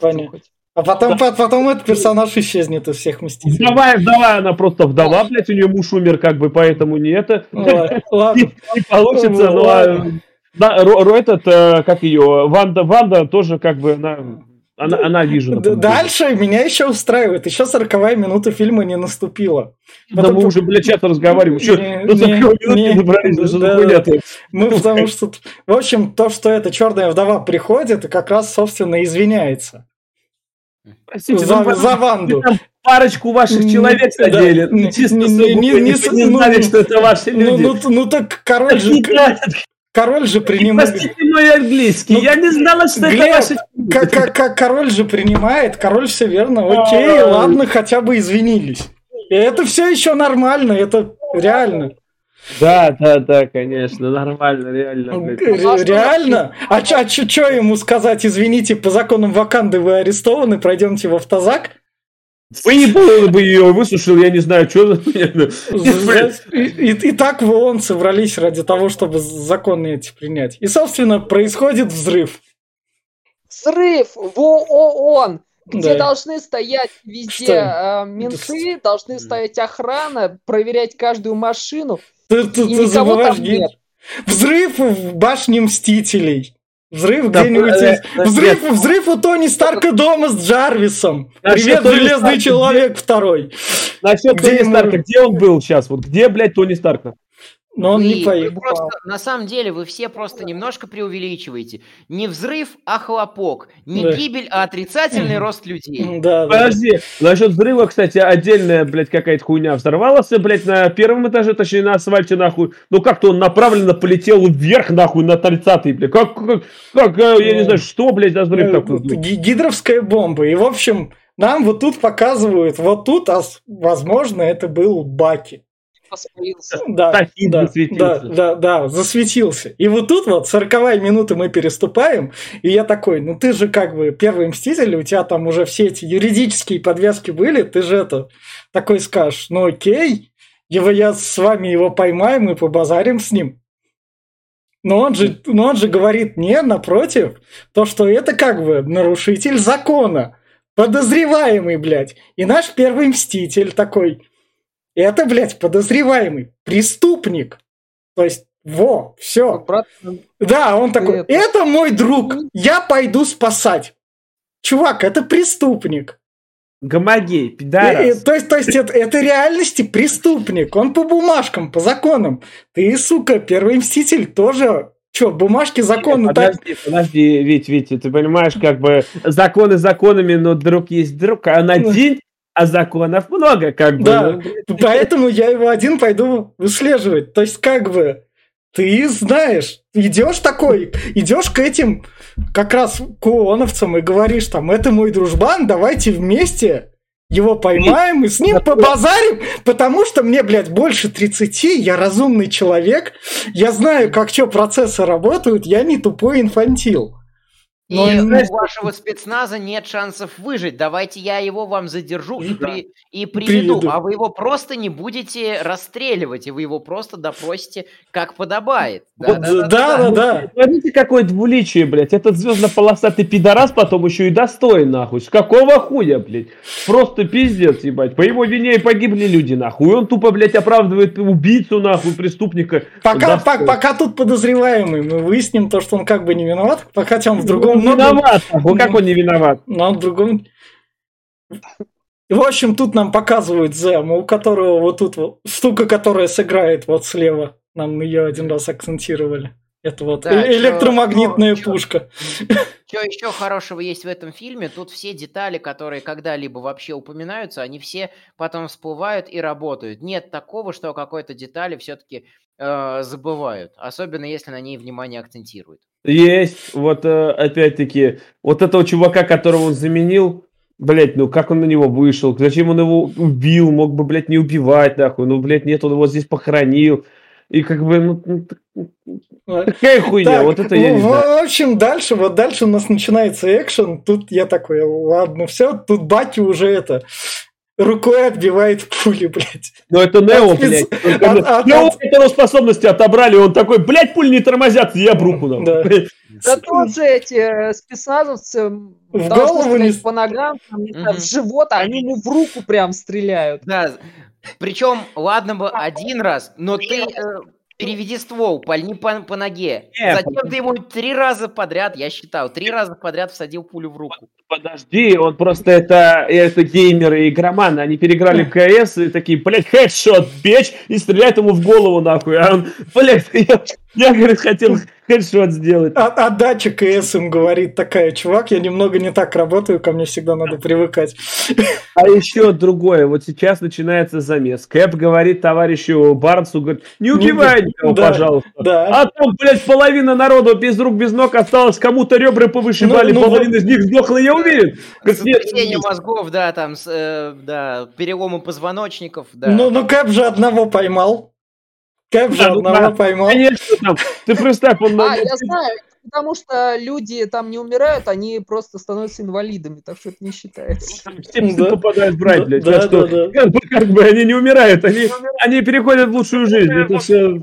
Понятно. А потом, да. потом этот персонаж исчезнет из всех мстителей. Вдова, вдова, она просто вдова, блядь, у нее муж умер, как бы, поэтому не это. *laughs* Ладно. Не получится, но... Да, этот, э, как ее, Ванда, Ванда тоже как бы, она она, она вижу. Дальше меня еще устраивает. Еще сороковая минута фильма не наступила. Да Потом... мы уже, блядь, часто разговариваем. Еще до 40 минут не добрались. Да, да, Мы потому что... В общем, то, что эта черная вдова приходит, и как раз, собственно, извиняется. Простите, за, ну, за Ванду. Парочку ваших человек задели. Да, ну, чисто не, не, не, не, не знали, ну, что это ваши ну, люди. Ну, ну, ну так король же... Король же принимает... Простите мой английский, ну, я не знала, что Глеб, это ваши... Как, как, король же принимает, король все верно, окей, ладно, хотя бы извинились. И это все еще нормально, это реально. Да, да, да, конечно, нормально, реально. Реально? А что а ему сказать, извините, по законам Ваканды вы арестованы, пройдемте в автозак? Выебал бы ее, высушил, я не знаю, что за и, и, и так в ООН собрались ради того, чтобы законы эти принять. И, собственно, происходит взрыв. Взрыв в ООН, где да. должны стоять везде что? э, менты, должны стоять охрана, проверять каждую машину. Ты, ты, и ты никого там нет. Взрыв в башне Мстителей. Взрыв да, где-нибудь э, есть. Э, взрыв, взрыв у Тони Старка дома с Джарвисом. Привет, Тони Железный Старка, Человек где... второй. Насчет где Тони Старка, где он был сейчас? Вот где, блядь, Тони Старка? Но он вы, не поехал. Просто, на самом деле вы все просто немножко преувеличиваете. Не взрыв, а хлопок. Не да. гибель, а отрицательный рост людей. Да, Подожди, да. насчет взрыва, кстати, отдельная, блядь, какая-то хуйня взорвалась, блядь, на первом этаже, точнее, на асфальте, нахуй. Ну, как-то он направленно полетел вверх, нахуй, на 30-й, блядь. Как, как, как, я не знаю, что, блядь, за взрыв э, такой? Гидровская бомба. И, в общем, нам вот тут показывают, вот тут, возможно, это был Баки воспалился. Да, да, да, да, да, засветился. И вот тут вот 40 минуты мы переступаем, и я такой, ну ты же как бы первый Мститель, у тебя там уже все эти юридические подвязки были, ты же это такой скажешь, ну окей, его я с вами его поймаем и побазарим с ним. Но он же, но он же говорит, не, напротив, то, что это как бы нарушитель закона, подозреваемый, блядь. И наш первый мститель такой, это, блядь, подозреваемый, преступник. То есть, во, все. Да, он такой, это... это мой друг, я пойду спасать. Чувак, это преступник. Гомогей, пидорас. то есть, то есть это, это реальности преступник. Он по бумажкам, по законам. Ты, сука, первый мститель тоже Че, бумажки, законы подожди, так... Подожди, Вить, Вить, ты понимаешь, как бы законы законами, но друг есть друг, а на ну. день а законов много, как бы. Да, *laughs* поэтому я его один пойду выслеживать. То есть, как бы, ты знаешь, идешь такой, идешь к этим как раз к ООНовцам и говоришь там, это мой дружбан, давайте вместе его поймаем и с ним побазарим, потому что мне, блядь, больше 30, я разумный человек, я знаю, как что процессы работают, я не тупой инфантил. И Ну, и у вашего спецназа нет шансов выжить. Давайте я его вам задержу и, Да. при- и приведу. Приведу. А вы его просто не будете расстреливать, и вы его просто допросите, как подобает. Вот, да, да, да. Смотрите, какое двуличие, блядь. Этот звездно-полосатый пидорас потом еще и достоин, нахуй. С какого хуя, блядь? Просто пиздец, ебать. По его вине и погибли люди, нахуй. И он тупо, блядь, оправдывает убийцу, нахуй, преступника. Пока, по- пока тут подозреваемый, мы выясним то, что он как бы не виноват, хотя он в Он другом виноват, нахуй. Как он не виноват? Но он в другом... В общем, тут нам показывают Зема, у которого вот тут вот штука, которая сыграет вот слева. Нам ее один раз акцентировали. Это вот Да, э- электромагнитная чё- пушка. Что еще хорошего есть в этом фильме? Тут все детали, которые когда-либо вообще упоминаются, они все потом всплывают и работают. Нет такого, что какой-то детали все-таки забывают. Особенно если на ней внимание акцентируют. Есть, вот э, опять-таки, вот этого чувака, которого он заменил, блять, ну как он на него вышел, зачем он его убил, мог бы, блядь, не убивать, нахуй, ну, блядь, нет, он его здесь похоронил, и как бы, ну, ну, так- такая хуйня, Так, вот это я не ну, знаю. В общем, дальше, вот дальше у нас начинается экшен. Тут я такой, ладно, все, тут Баки уже это рукой отбивает пули, блядь. Ну это Нео, от блядь. от- от- Нео от- его способности отобрали, он такой, блядь, пуль не тормозят, я в руку, нахуй. Да. Да тоже эти э, спецназовцы В голову не- по ногам, там, не знаю, в живот, а они ему в руку прям стреляют. Да, причем, ладно бы один раз, но ты э, переведи ствол, пальни по, по ноге. Не, Затем ты ему три раза подряд, я считал, три раза подряд всадил пулю в руку. Подожди, он просто это, это геймеры и игроманы, они переиграли в КС и такие, блядь, хедшот, бечь, и стреляет ему в голову, нахуй. А он, блядь, *laughs* я, я говорит, хотел хедшот сделать. А, а дача КС им говорит такая, чувак, я немного не так работаю, ко мне всегда надо привыкать. А еще другое, вот сейчас начинается замес. Кэп говорит товарищу Барнсу, говорит, не убивай его, да, пожалуйста. Да. А там, блядь, половина народа без рук, без ног осталось, кому-то ребра повышибали, Ну, ну, половина из них сдохла, я уверен. Сотрясение мозгов, да, там, с, э, да, переломы позвоночников, да. Ну, ну Кэп же одного поймал. Кэп же Да, ну одного да. поймал. Конечно, там, ты представь, он... А, я знаю, потому что люди там не умирают, они просто становятся инвалидами, так что это не считается. Все псы Да. попадают в рай, Да, да, что, да, да. Как, бы, как бы они не умирают, они, они переходят в лучшую жизнь. Это все...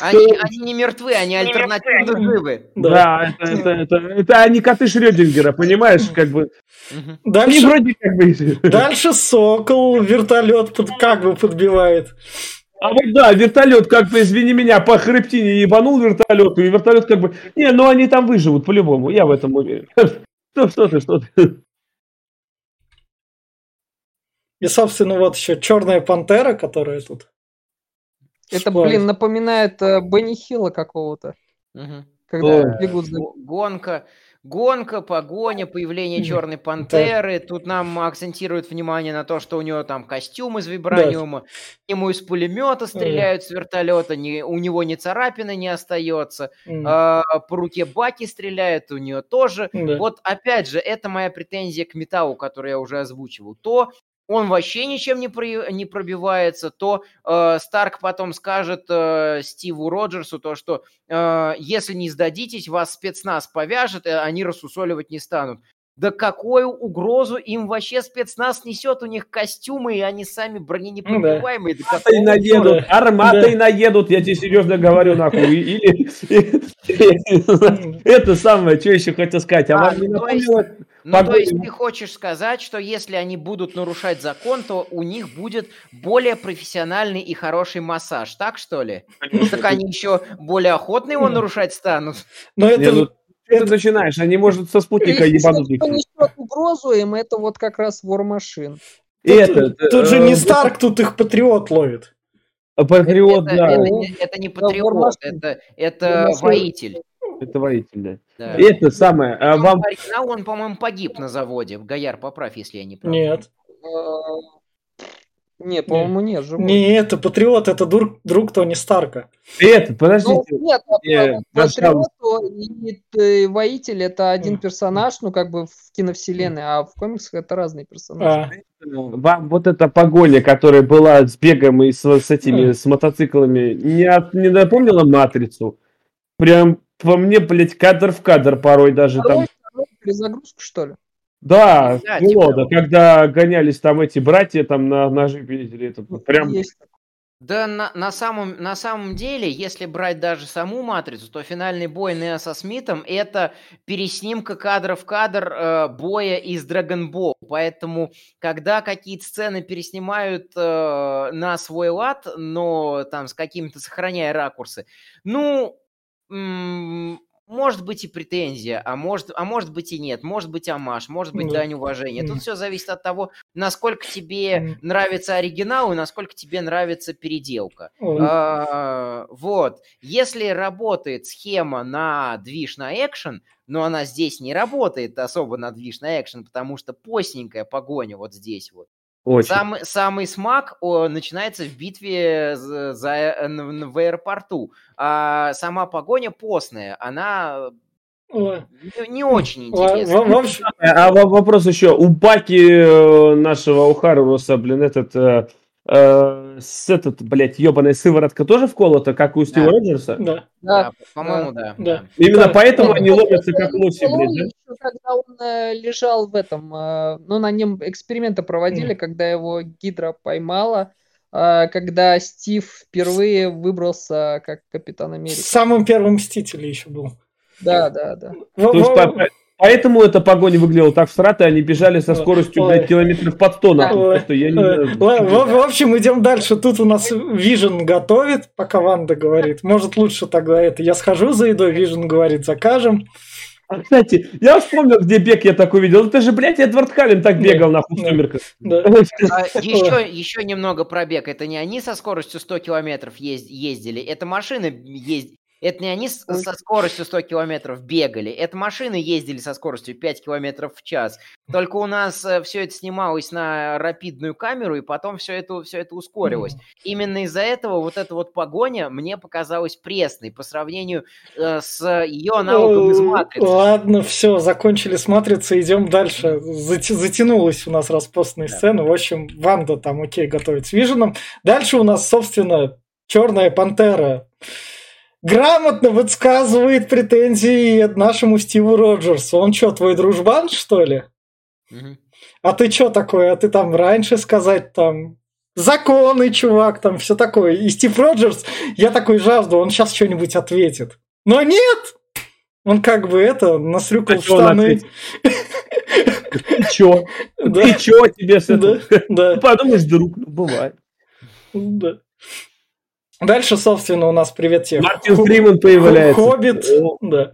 Они, они не мертвы, они альтернативно живы. Да. Да, это, это, это, это они коты Шрёдингера, понимаешь, как бы. Мгм. Они Дальше, вроде как бы... дальше Сокол вертолет под, как бы подбивает. А вот да, вертолет, как бы, извини меня, по хребтине ебанул вертолету, и вертолет как бы... Не, ну они там выживут по-любому, я в этом уверен. Что, *laughs* что ты, что ты? И, собственно, вот еще Черная пантера, которая тут. Это, Ой. блин, напоминает э, Бенни Хилла какого-то, Мгм. когда Ой. бегут за... Го- Гонка, гонка, погоня, появление черной пантеры. Тут нам акцентируют внимание на то, что у него там костюм из вибраниума, ему из пулемета стреляют с вертолета, ни- у него ни царапины не остается, М, а, по руке Баки стреляют, у нее тоже. да. Вот опять же, это моя претензия к металлу, которую я уже озвучивал. То он вообще ничем не, при- не пробивается, то э, Старк потом скажет э, Стиву Роджерсу то, что э, если не сдадитесь, вас спецназ повяжет, и они рассусоливать не станут. Да какую угрозу им вообще спецназ несет? У них костюмы, и они сами броненепробиваемые. Да Арматой наедут, арматой наедут, я тебе серьезно говорю, нахуй. Или... Это самое, что еще хотел сказать. А А, вам не ну, есть- Ну, то есть ты хочешь сказать, что если они будут нарушать закон, то у них будет более профессиональный и хороший массаж, так что ли? Так они еще более охотно его нарушать станут. Но это, Не, ну, Ты это- начинаешь, они, может, со спутника Если ебанут. кто несет угрозу им, это вот как раз. И это, тут же э, не Старк, тут их Патриот ловит. Патриот, это, да, это не, это не патриот, это, это воитель. Это воитель, да. И это самое, а вам... по оригиналу он, по-моему, погиб на заводе. Гояр, поправь, если я не прав. Нет. Э, Не, по-моему, нет, живой. Не, это Патриот, это друг, друг Тони Старка. Это, Ну, подождите. нет, Не, а. Патриот и э, Воитель это один персонаж, ну, как бы в киновселенной, а в комиксах это разные персонажи. А, Вам вот эта погоня, которая была с бегом и с, с этими, с мотоциклами, не, от- не напомнила «Матрицу»? Прям по мне, блядь, кадр в кадр порой даже там. Перезагрузку, что ли? Да, Да, было, типа- да, когда гонялись там эти братья там на ножи видели, это прям Есть. Да, на, на самом, на самом деле, если брать даже саму матрицу, то финальный бой Нео со Смитом это переснимка кадр в кадр э, боя из Dragon Ball. Поэтому, когда какие-то сцены переснимают э, на свой лад, но там с какими-то сохраняя ракурсы, ну, может быть и претензия, а может, а может быть и нет, может быть амаш, может быть Да. дань уважения. Тут все зависит от того, насколько тебе нравится оригинал и насколько тебе нравится переделка. А, Вот. Если работает схема на движ на экшен, но она здесь не работает особо на движ на экшен, потому что постненькая погоня вот здесь вот. Очень. Самый, самый смак о, начинается в битве за, за, э, н- в аэропорту. А сама погоня постная, она не, не очень интересная. в общем, А во- вопрос еще. У Баки э, нашего, у Харуса, блин, этот, э, с этот, блядь, ебаная сыворотка тоже вколота, как у Стива Да. Роджерса? да. Да, Да. по-моему, да. да. да. Именно Да. поэтому Ну, они ломятся как лоси, блядь, да? когда он э, лежал в этом, э, ну, на нем эксперименты проводили, когда его Гидра поймала, э, когда Стив впервые выбрался как Капитан Америка. Самым первым Мстителем еще был. Да, да, да. То есть поэтому эта погоня выглядела так всратая, они бежали со скоростью, Ой. блядь, километров под 100, нахуй, просто я не в, в общем, идем дальше. Тут у нас Вижен готовит, пока Ванда говорит. Может, лучше тогда это. Я схожу за едой, Вижен говорит, закажем. А, кстати, я вспомнил, где бег я такой видел. Это же, блядь, Эдвард Каллен так Да. бегал, нахуй, в Да. сумерках. Да. *laughs* А еще, еще немного пробег. Это не они со скоростью 100 километров ез- ездили, это машины ездили. Это не они с- со скоростью 100 километров бегали, это машины ездили со скоростью 5 километров в час. Только у нас все это снималось на рапидную камеру, и потом все это, все это ускорилось. Именно из-за этого вот эта вот погоня мне показалась пресной по сравнению э, с ее аналогом из «Матрицы». Ладно, все, закончили с Матрицы, идем дальше. Затянулась у нас распостная Да. сцена. В общем, Ванда там, окей, готовит с Виженом. Дальше у нас, собственно, Черная Пантера грамотно высказывает претензии нашему Стиву Роджерсу. Он что, твой дружбан, что ли? А ты что такое? А ты там раньше сказать там законы, чувак, там все такое. И Стив Роджерс, я такой жажду, он сейчас что-нибудь ответит. Но нет! Он как бы это, насрюкал А штаны. *laughs* Ты чё? Да, Ты чё тебе с да, этого? да, Подумаешь, друг, ну, бывает. да. Дальше, собственно, у нас привет всем. Мартин Фриман появляется. Хоббит, О, да.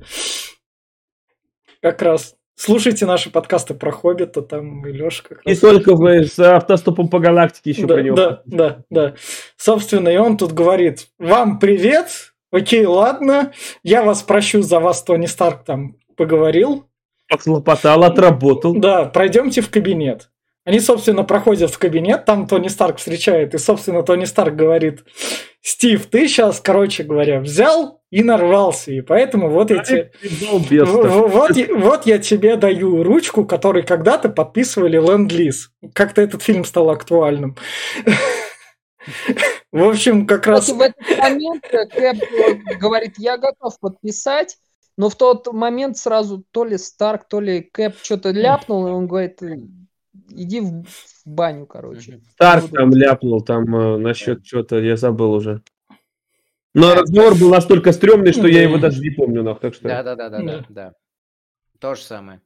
Как раз. Слушайте наши подкасты про Хоббита, там и Леша как И раз. только вы с автостопом по галактике еще да, про него. Да, да, да. Собственно, и он тут говорит, вам привет, окей, ладно, я вас прощу за вас, Тони Старк там поговорил, Похлопотал, отработал. да, пройдемте в кабинет. Они, собственно, проходят в кабинет, там Тони Старк встречает, и, собственно, Тони Старк говорит, Стив, ты сейчас, короче говоря, взял и нарвался, и поэтому вот я в- Вот, я- вот я тебе даю ручку, которой когда-то подписывали ленд-лиз. Как-то этот фильм стал актуальным. *laughs* В общем, как раз... В этот момент э, Кэп э, говорит, я готов подписать, но в тот момент сразу то ли Старк, то ли Кэп что-то ляпнул, и он говорит, «Э, иди в, в баню, короче. Буду. там ляпнул, там э, насчет чего-то, я забыл уже. Но разговор был настолько стрёмный, что я его Да. даже не помню, нах, так что... Да, да, да, да, Да. да, да. То же самое.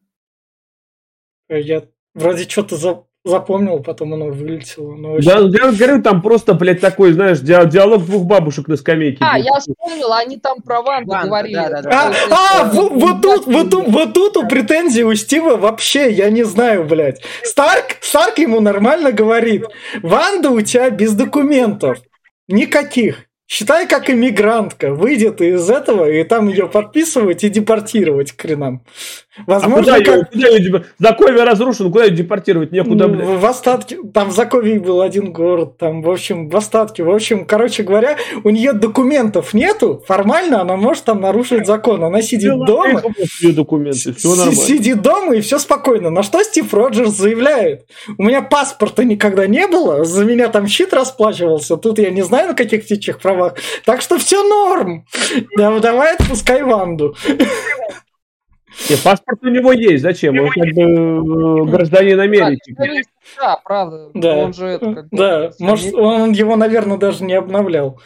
Я вроде что-то за- запомнил, потом оно вылетело. но Я, очень- я говорю, там просто, блядь, такой, знаешь, ди- диалог двух бабушек на скамейке. А, был. я вспомнил, они там про Ванду Ванда, говорили. да-да-да. А, То есть, а, э, вот, вот тут, вот тут, вот тут у претензий у Стива вообще, я не знаю, блядь. Старк, Старк ему нормально говорит. Ванда у тебя без документов. Никаких. Считай, как иммигрантка. Выйдет из этого, и там ее подписывать и депортировать к хренам. А Возможно, куда как... ее, куда ее депо- Заковье разрушен, куда ее депортировать? Некуда, блядь. В остатке, там в Заковье был один город, там, в общем, в остатке. В общем, короче говоря, у нее документов нету, формально она может там нарушить закон. Она сидит Ну, дома, ее документы, все нормально. Сидит дома и все спокойно. На что Стив Роджерс заявляет? У меня паспорта никогда не было, за меня там щит расплачивался. Тут я не знаю, на каких птичьих правах. Так что все норм. Да, давай отпускай Ванду. Нет, паспорт у него есть. Зачем? Он как бы э, гражданин Америки. Да, правда. Да, Он же это как бы... да. Может, он его, наверное, даже не обновлял.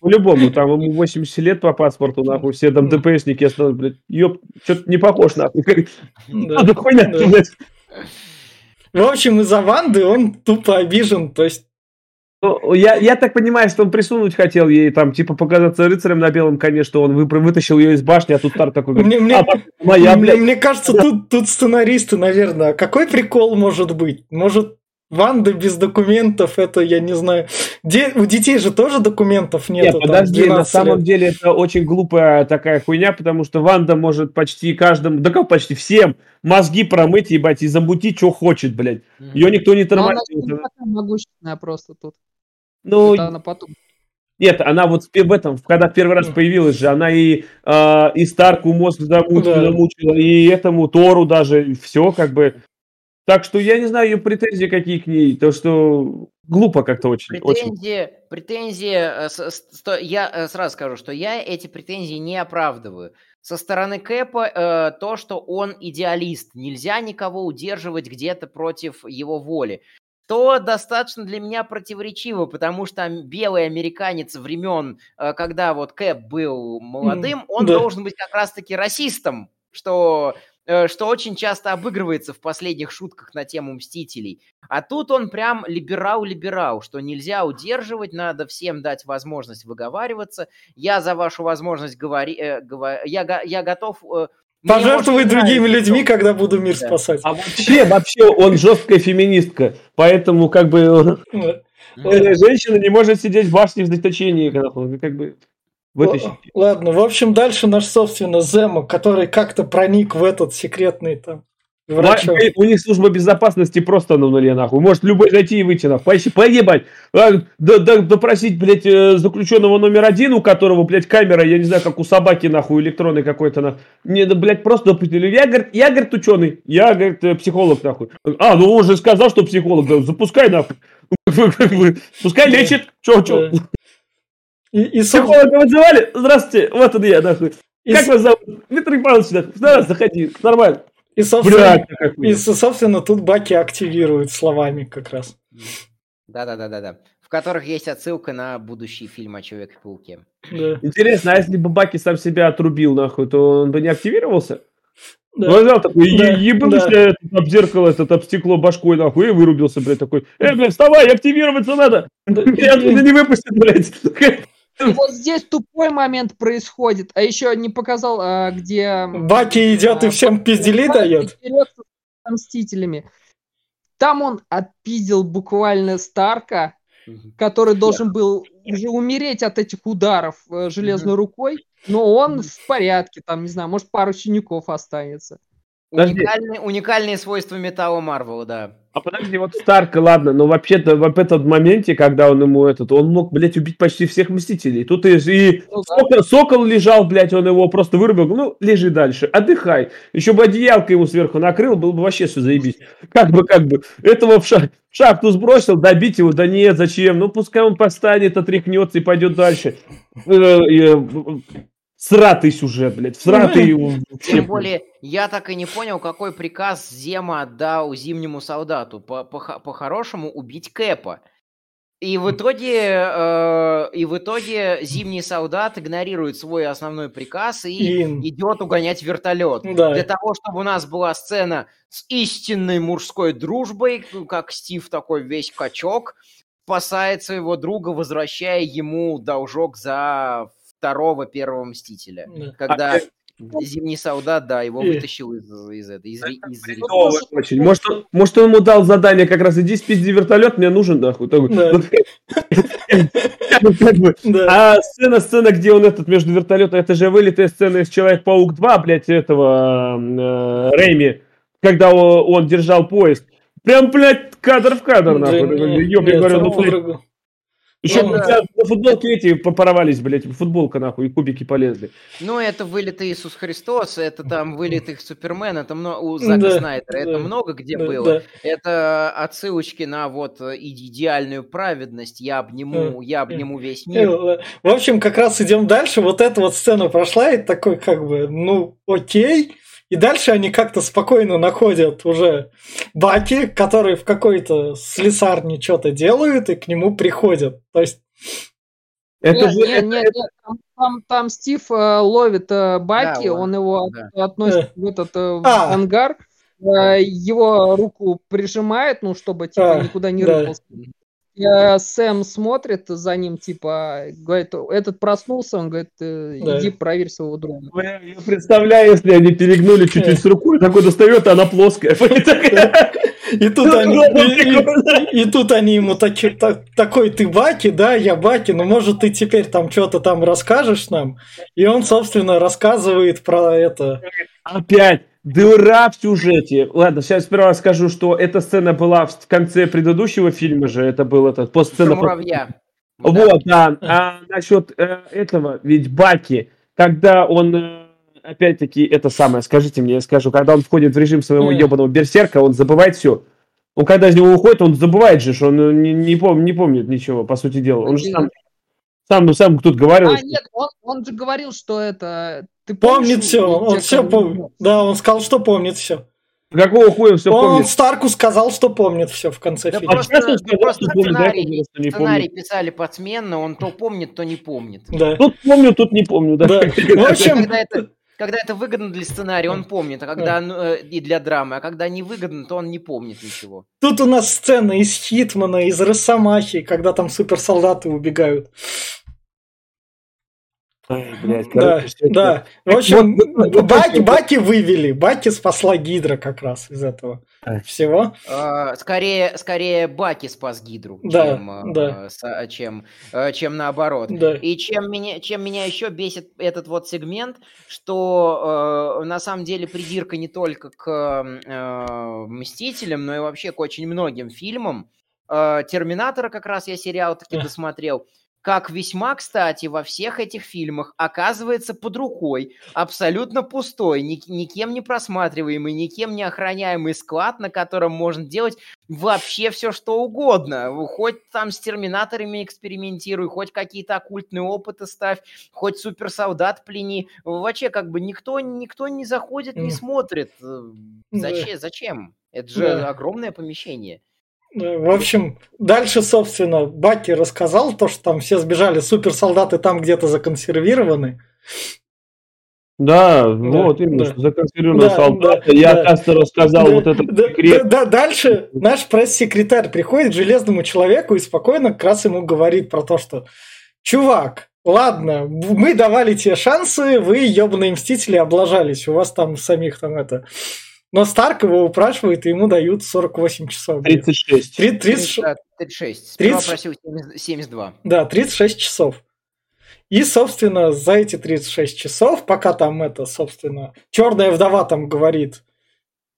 По-любому, там ему 80 лет по паспорту, нахуй, все там ДПСники остановят, блядь, ёп, что-то не похож, нахуй. Да. Надо хуйня, Да. блядь. В общем, из-за Ванды он тупо обижен. То есть, Ну, я, я так понимаю, что он присунуть хотел ей, там, типа, показаться рыцарем на белом коне, что он выпро- вытащил ее из башни, а тут Тар такой, говорит, мне, мне- а, моя, мне, мне кажется, тут, тут сценаристы, наверное, какой прикол может быть? Может, Ванда без документов, это, я не знаю. Де- у детей же тоже документов Нет, нету. там, подожди, на 12 самом лет. деле это очень глупая такая хуйня, потому что Ванда может почти каждому, да как почти всем, мозги промыть, ебать, и замутить, что хочет, блядь. Ее никто не Но она тормозит. не такая могущественная просто тут. Ну, Это она потом. Нет, она вот в этом, когда первый раз появилась же, она и, а, и Старку мозг замучила, Да. замучила, и этому Тору даже, все как бы. Так что я не знаю ее претензии какие к ней, то что глупо как-то очень. очень. Претензии, претензии, э, с- с- я э, сразу скажу, что я эти претензии не оправдываю. Со стороны Кэпа э, то, что он идеалист, нельзя никого удерживать где-то против его воли. То достаточно для меня противоречиво, потому что белый американец времен, э, когда вот Кэп был молодым, он да. должен быть как раз-таки расистом, что, э, что очень часто обыгрывается в последних шутках на тему Мстителей. А тут он прям либерал-либерал, что нельзя удерживать, надо всем дать возможность выговариваться. Я за вашу возможность говори, э, я, я готов... может другими людьми, когда буду мир Да. спасать. А вообще, вообще он жесткая феминистка, поэтому как бы э, женщина не может сидеть в башне в заточении, когда он, как бы вытащить. Ладно, в общем, дальше наш, собственно, Зема, который как-то проник в этот секретный там врач. Ва- У них служба безопасности просто на нуле, нахуй. Может любой зайти и выйти, нахуй. Поебать. А, Допросить, блядь, э, заключенного номер один, у которого, блядь, камера, я не знаю, как у собаки, нахуй, электронный какой-то, нахуй. Не, да, блядь, просто допустили. Я, говорит, я, говорит, ученый. Я, говорит, э, психолог, нахуй. А, ну он же сказал, что психолог. Да, запускай, нахуй. *laughs* Пускай лечит. Че, че? Да. И, Психолога вызывали? Здравствуйте, вот он я, нахуй. Как вас зовут? Дмитрий Павлович, нахуй. Да, заходи, нормально. И, собственно, и, собственно, тут Баки активирует словами как раз. Да-да-да-да-да. В которых есть отсылка на будущий фильм о Человеке-пауке. Да. Интересно, а если бы Баки сам себя отрубил, нахуй, то он бы не активировался? Да. Ну, взял такой, Да, е- ебал да. этот об зеркало, этот об стекло башкой, нахуй, и вырубился, блядь, такой, э, блядь, вставай, активироваться надо, меня отсюда *laughs* не выпустят, блядь. И вот здесь тупой момент происходит, а еще не показал, а, где... Баки идет и а, всем пизделей Баки дает. с Мстителями. Там он отпиздил буквально Старка, который должен был уже умереть от этих ударов э, железной рукой, но он в порядке, там, не знаю, может, пару синяков останется. Уникальные, уникальные свойства металла Марвела, да. А подожди, вот Старка, ладно, но вообще-то в этот моменте, когда он ему этот, он мог, блядь, убить почти всех Мстителей. Тут и, и Ну да. сокол, сокол лежал, блядь, он его просто вырубил, ну, лежи дальше, отдыхай. Еще бы одеялко ему сверху накрыл, было бы вообще все заебись. Как бы, как бы, этого в, ша- в шахту сбросил, добить его, да нет, зачем? Ну, пускай он постанет, отряхнется и пойдет дальше. Сратый сюжет, блядь, всратый. Тем более, я так и не понял, какой приказ Зема отдал зимнему солдату. По- по- По-хорошему убить Кэпа. И в итоге, э, и в итоге зимний солдат игнорирует свой основной приказ и И- идет угонять вертолет. Да. Для того, чтобы у нас была сцена с истинной мужской дружбой, как Стив такой весь качок, спасает своего друга, возвращая ему должок за второго первого Мстителя. Да. Когда А, Зимний солдат, да, его И- *laughs* вытащил из, из, этой- из, из ри- Бредово очень. Может, он, может, он ему дал задание как раз, иди спизди вертолет, мне нужен, нахуй. Ну. *laughs* Да. А сцена, сцена, где он этот между вертолетом, это же вылитая сцена из Человек-паук 2, блядь, этого э, Рэйми, когда он, держал поезд. Прям, блядь, кадр в кадр, Да нахуй. ёб, я говорю, ну. Еще Это- у тебя на футболке эти порвались, блядь, футболка нахуй, и кубики полезли. Ну, это вылитый Иисус Христос, это там вылитый Супермен, это мно- у Зака Да, Снайдера, это да, много где Да, было. да. Это отсылочки на вот э, иде- идеальную праведность, я обниму, я обниму весь мир. Э, В общем, как раз идем дальше. Вот эта вот сцена прошла, и такой как бы, ну, окей. И дальше они как-то спокойно находят уже Баки, который в какой-то слесарне что-то делают, и к нему приходят. То есть, Это Нет, же... нет, нет, нет, там, там- там Стив э, ловит э, Баки, Да, он, он- его да. относит в этот э, А. ангар, э, его руку прижимает, ну, чтобы типа А, никуда не да. рыпался. Э, Сэм смотрит за ним, типа, говорит, этот проснулся, он говорит, э, Да. иди проверь своего друга. Бля, Я представляю, если они перегнули чуть-чуть с рукой, такой достает, а она плоская. и тут они, и- и- и тут они ему таки- та- такой, ты Баки, да, я Баки, ну может ты теперь там что-то там расскажешь нам? И он, собственно, рассказывает про это. Опять дыра в сюжете. Ладно, сейчас сперва скажу, что эта сцена была в конце предыдущего фильма же, это был этот постсцена. муравья. Вот, да. А насчет э, этого, ведь Баки, когда он, э, опять-таки, это самое, скажите мне, я скажу, когда он входит в режим своего Э. ебаного берсерка, он забывает все. Он когда из него уходит, он забывает же, что он э, не, не, пом- не помнит ничего, по сути дела. Он же сам, сам, ну, сам тут говорил. А, что- нет, он, он же говорил, что это... Ты Помнит помнишь, все, он все помнит. Да, он сказал, что помнит все. Какого хуя он все Он помнит? Старку сказал, что помнит все в конце Да фильма. просто- А сказал, просто что помнит, да, сценарий- что не Сценарий помнит. писали подсменно, он то помнит, то не помнит. Да. Тут помню, тут не помню, да. Да. *laughs* В общем, Когда это, когда это выгодно для сценария, он помнит, а когда ну, э, и для драмы, а когда не выгодно, то он не помнит ничего. тут у нас сцена из Хитмана, из Росомахи, когда там суперсолдаты убегают. Блядь, Да, короче, да. В общем, Вот, вот, Баки, вот. Баки вывели. Баки спасла Гидра как раз из этого всего. А, скорее, скорее Баки спас Гидру, Да, чем, а, да. со- чем, э, чем наоборот. Да. И чем меня, чем меня еще бесит этот вот сегмент, что на самом деле придирка не только к Мстителям, но и вообще к очень многим фильмам. Терминатора как раз я сериал таки досмотрел. Как весьма, кстати, во всех этих фильмах оказывается под рукой абсолютно пустой, ни- никем не просматриваемый, никем не охраняемый склад, на котором можно делать вообще все, что угодно. Хоть там с терминаторами экспериментируй, хоть какие-то оккультные опыты ставь, хоть суперсолдат плени. Вообще, как бы никто, никто не заходит, не смотрит. Э. Зачем? Зачем? Это же Да. огромное помещение. Да, В общем, дальше, собственно, Баки рассказал то, что там все сбежали, суперсолдаты там где-то законсервированы. Да, вот именно, да. что законсервированного Да, солдата. да, Я, да. рассказал Да, вот этот да, секрет. да, да, дальше наш пресс-секретарь приходит к железному человеку и спокойно как раз ему говорит про то, что чувак, ладно, мы давали тебе шансы, вы, ебаные мстители, облажались, у вас там самих там это... Но Старк его упрашивает, и ему дают 48 часов. 36. Три- 30 Да, 36. Сперва 30 просил 70 72. Да, 36 часов. И, собственно, за эти 36 часов, пока там это, собственно, черная вдова там говорит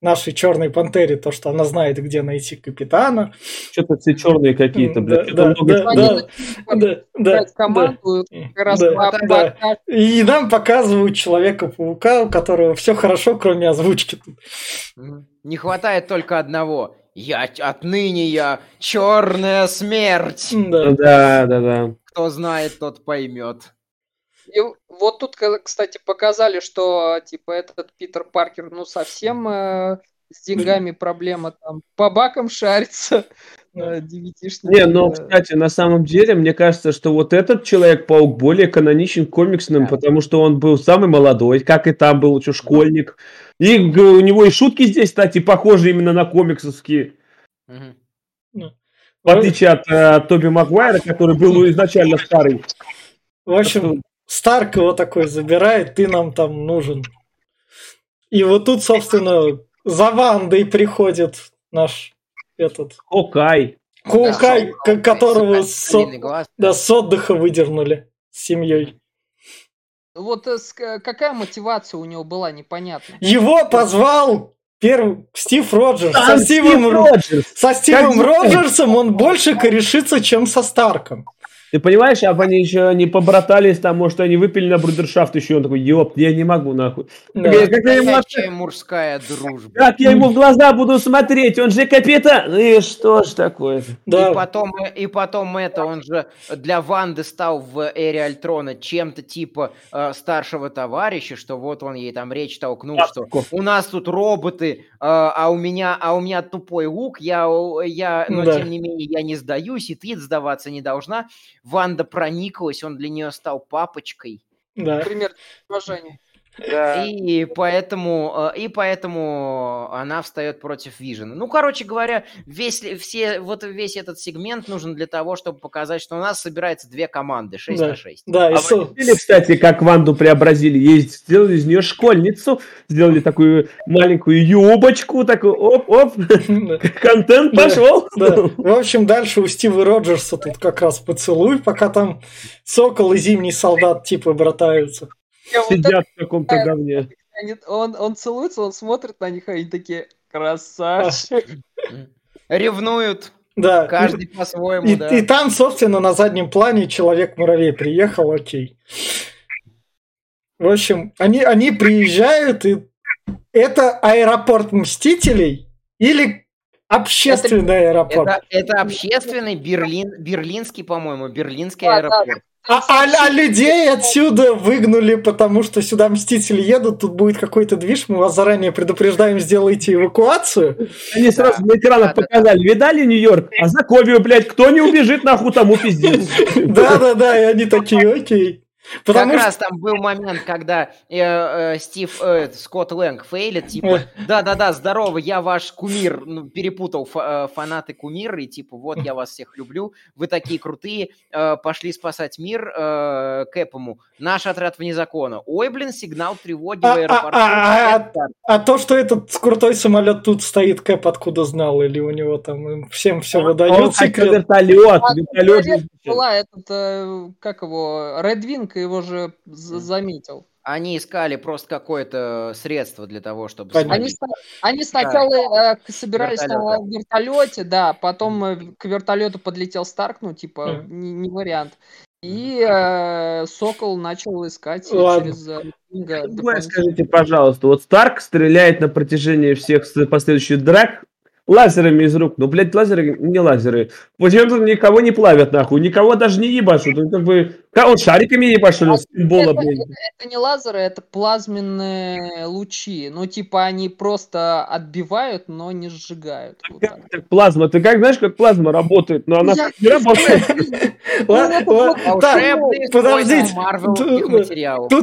нашей черной пантере то, что она знает, где найти капитана. Что-то все черные какие-то, Да, блядь. Да, много да, да. Да, да, да. команду, Да, по- да. по- И нам показывают Человека-паука, у которого все хорошо, кроме озвучки. Не хватает только одного. Я отныне я черная смерть. Да. Да, да, да. Кто знает, тот поймет. И вот тут, кстати, показали, что типа этот Питер Паркер, ну совсем э, с деньгами проблема там по бакам шарится. Э, девятишник, Не, но, кстати, на самом деле, мне кажется, что вот этот Человек-паук более каноничен комиксным, Да. потому что он был самый молодой, как и там был еще школьник. И у него и шутки здесь, кстати, похожи именно на комиксовские. Мгм. В отличие от э, Тоби Магуайра, который был изначально старый. В общем, Старк его такой забирает, ты нам там нужен. И вот тут, собственно, за Вандой приходит наш этот Окай. Хоукай, Да, которого с, глаз. да, с отдыха выдернули с семьей. Вот э, к- какая мотивация у него была, непонятно. Его позвал первый Стив Роджерс. Там Со Стивом, Стив Ро- Роджерс. со Стивом Как Роджерсом он больше корешится, чем со Старком. Ты понимаешь, а они еще не побратались, там, может, они выпили на брудершафт еще, он такой, ёп, я не могу, нахуй. Да. Как, как я ему, мужская дружба. как я ему в глаза буду смотреть, он же капитан. Ну И что ж такое? Да. И потом, и потом это, он же для Ванды стал в Эре Альтрона чем-то типа э, старшего товарища, что вот он ей там речь толкнул, что у нас тут роботы, э, а у меня, а у меня тупой лук, я, я, но Да. тем не менее я не сдаюсь, и ты сдаваться не должна. Ванда прониклась, он для нее стал папочкой. Да. Пример уважения. И поэтому, э, и поэтому она встает против Вижена. Ну, короче говоря, весь, все, вот весь этот сегмент нужен для того, чтобы показать, что у нас собирается две команды, 6 Да. на 6. Да, и А со- вы видели, кстати, как Ванду преобразили? Есть, сделали из нее школьницу, сделали такую маленькую юбочку, такую оп-оп, Да. контент Да, пошел. Да. В общем, дальше у Стива Роджерса тут как раз поцелуй, пока там Сокол и Зимний Солдат типа братаются. Это- Сидят в каком-то говне. он, он целуется, он смотрит на них, и они такие, красавчик. *laughs* Ревнуют, Да. каждый по-своему, И, да. и там, собственно, на заднем плане Человек-муравей приехал, окей. В общем, они, они приезжают, и это аэропорт Мстителей или общественный аэропорт? Это, это общественный Берлин, берлинский, по-моему, берлинский Да, да, аэропорт. А, а- а людей отсюда выгнали, потому что сюда Мстители едут, тут будет какой-то движ, мы вас заранее предупреждаем, сделайте эвакуацию. Они сразу на экранах Да, да, показали. Видали Нью-Йорк? А за Ковию, блядь, кто не убежит, нахуй тому пиздец. *laughs* Да-да-да, и они такие, окей. Потому как что... раз там был момент, когда э, э, Стив э, Скотт Лэнг фейлит, типа, да-да-да, здорово, я ваш кумир, ну, перепутал фа- э, фанаты кумир, и типа, вот, я вас всех люблю, вы такие крутые, э, пошли спасать мир э, Кэпому, наш отряд вне закона. Ой, блин, сигнал тревоги в А- а- аэропорту. а- Это А то, что этот крутой самолет тут стоит, Кэп откуда знал, или у него там всем все Он выдает секрет. вертолет, А, вертолет. вертолет Была этот, э, как его, Редвинг его же заметил. Они искали просто какое-то средство для того, чтобы... Они, они сначала э, к- собирались на Вертолёта. вертолете, да, потом э, к вертолету подлетел Старк, ну, типа, не, не вариант. И э, Сокол начал искать Ладно. через э, Другое дополнительные- скажите, пожалуйста, вот Старк стреляет на протяжении всех последующих драк лазерами из рук. Ну, блядь, лазеры не лазеры. Почему-то никого не плавят, нахуй, никого даже не ебашут. Он как бы... Как он шариками ли, с это, блядь. это- это не лазеры, это плазменные лучи. Ну, типа, они просто отбивают, но не сжигают. Вот так. Как, как плазма. Ты как знаешь, как плазма работает? Но она не работает. *laughs* Так, Волшебные подождите.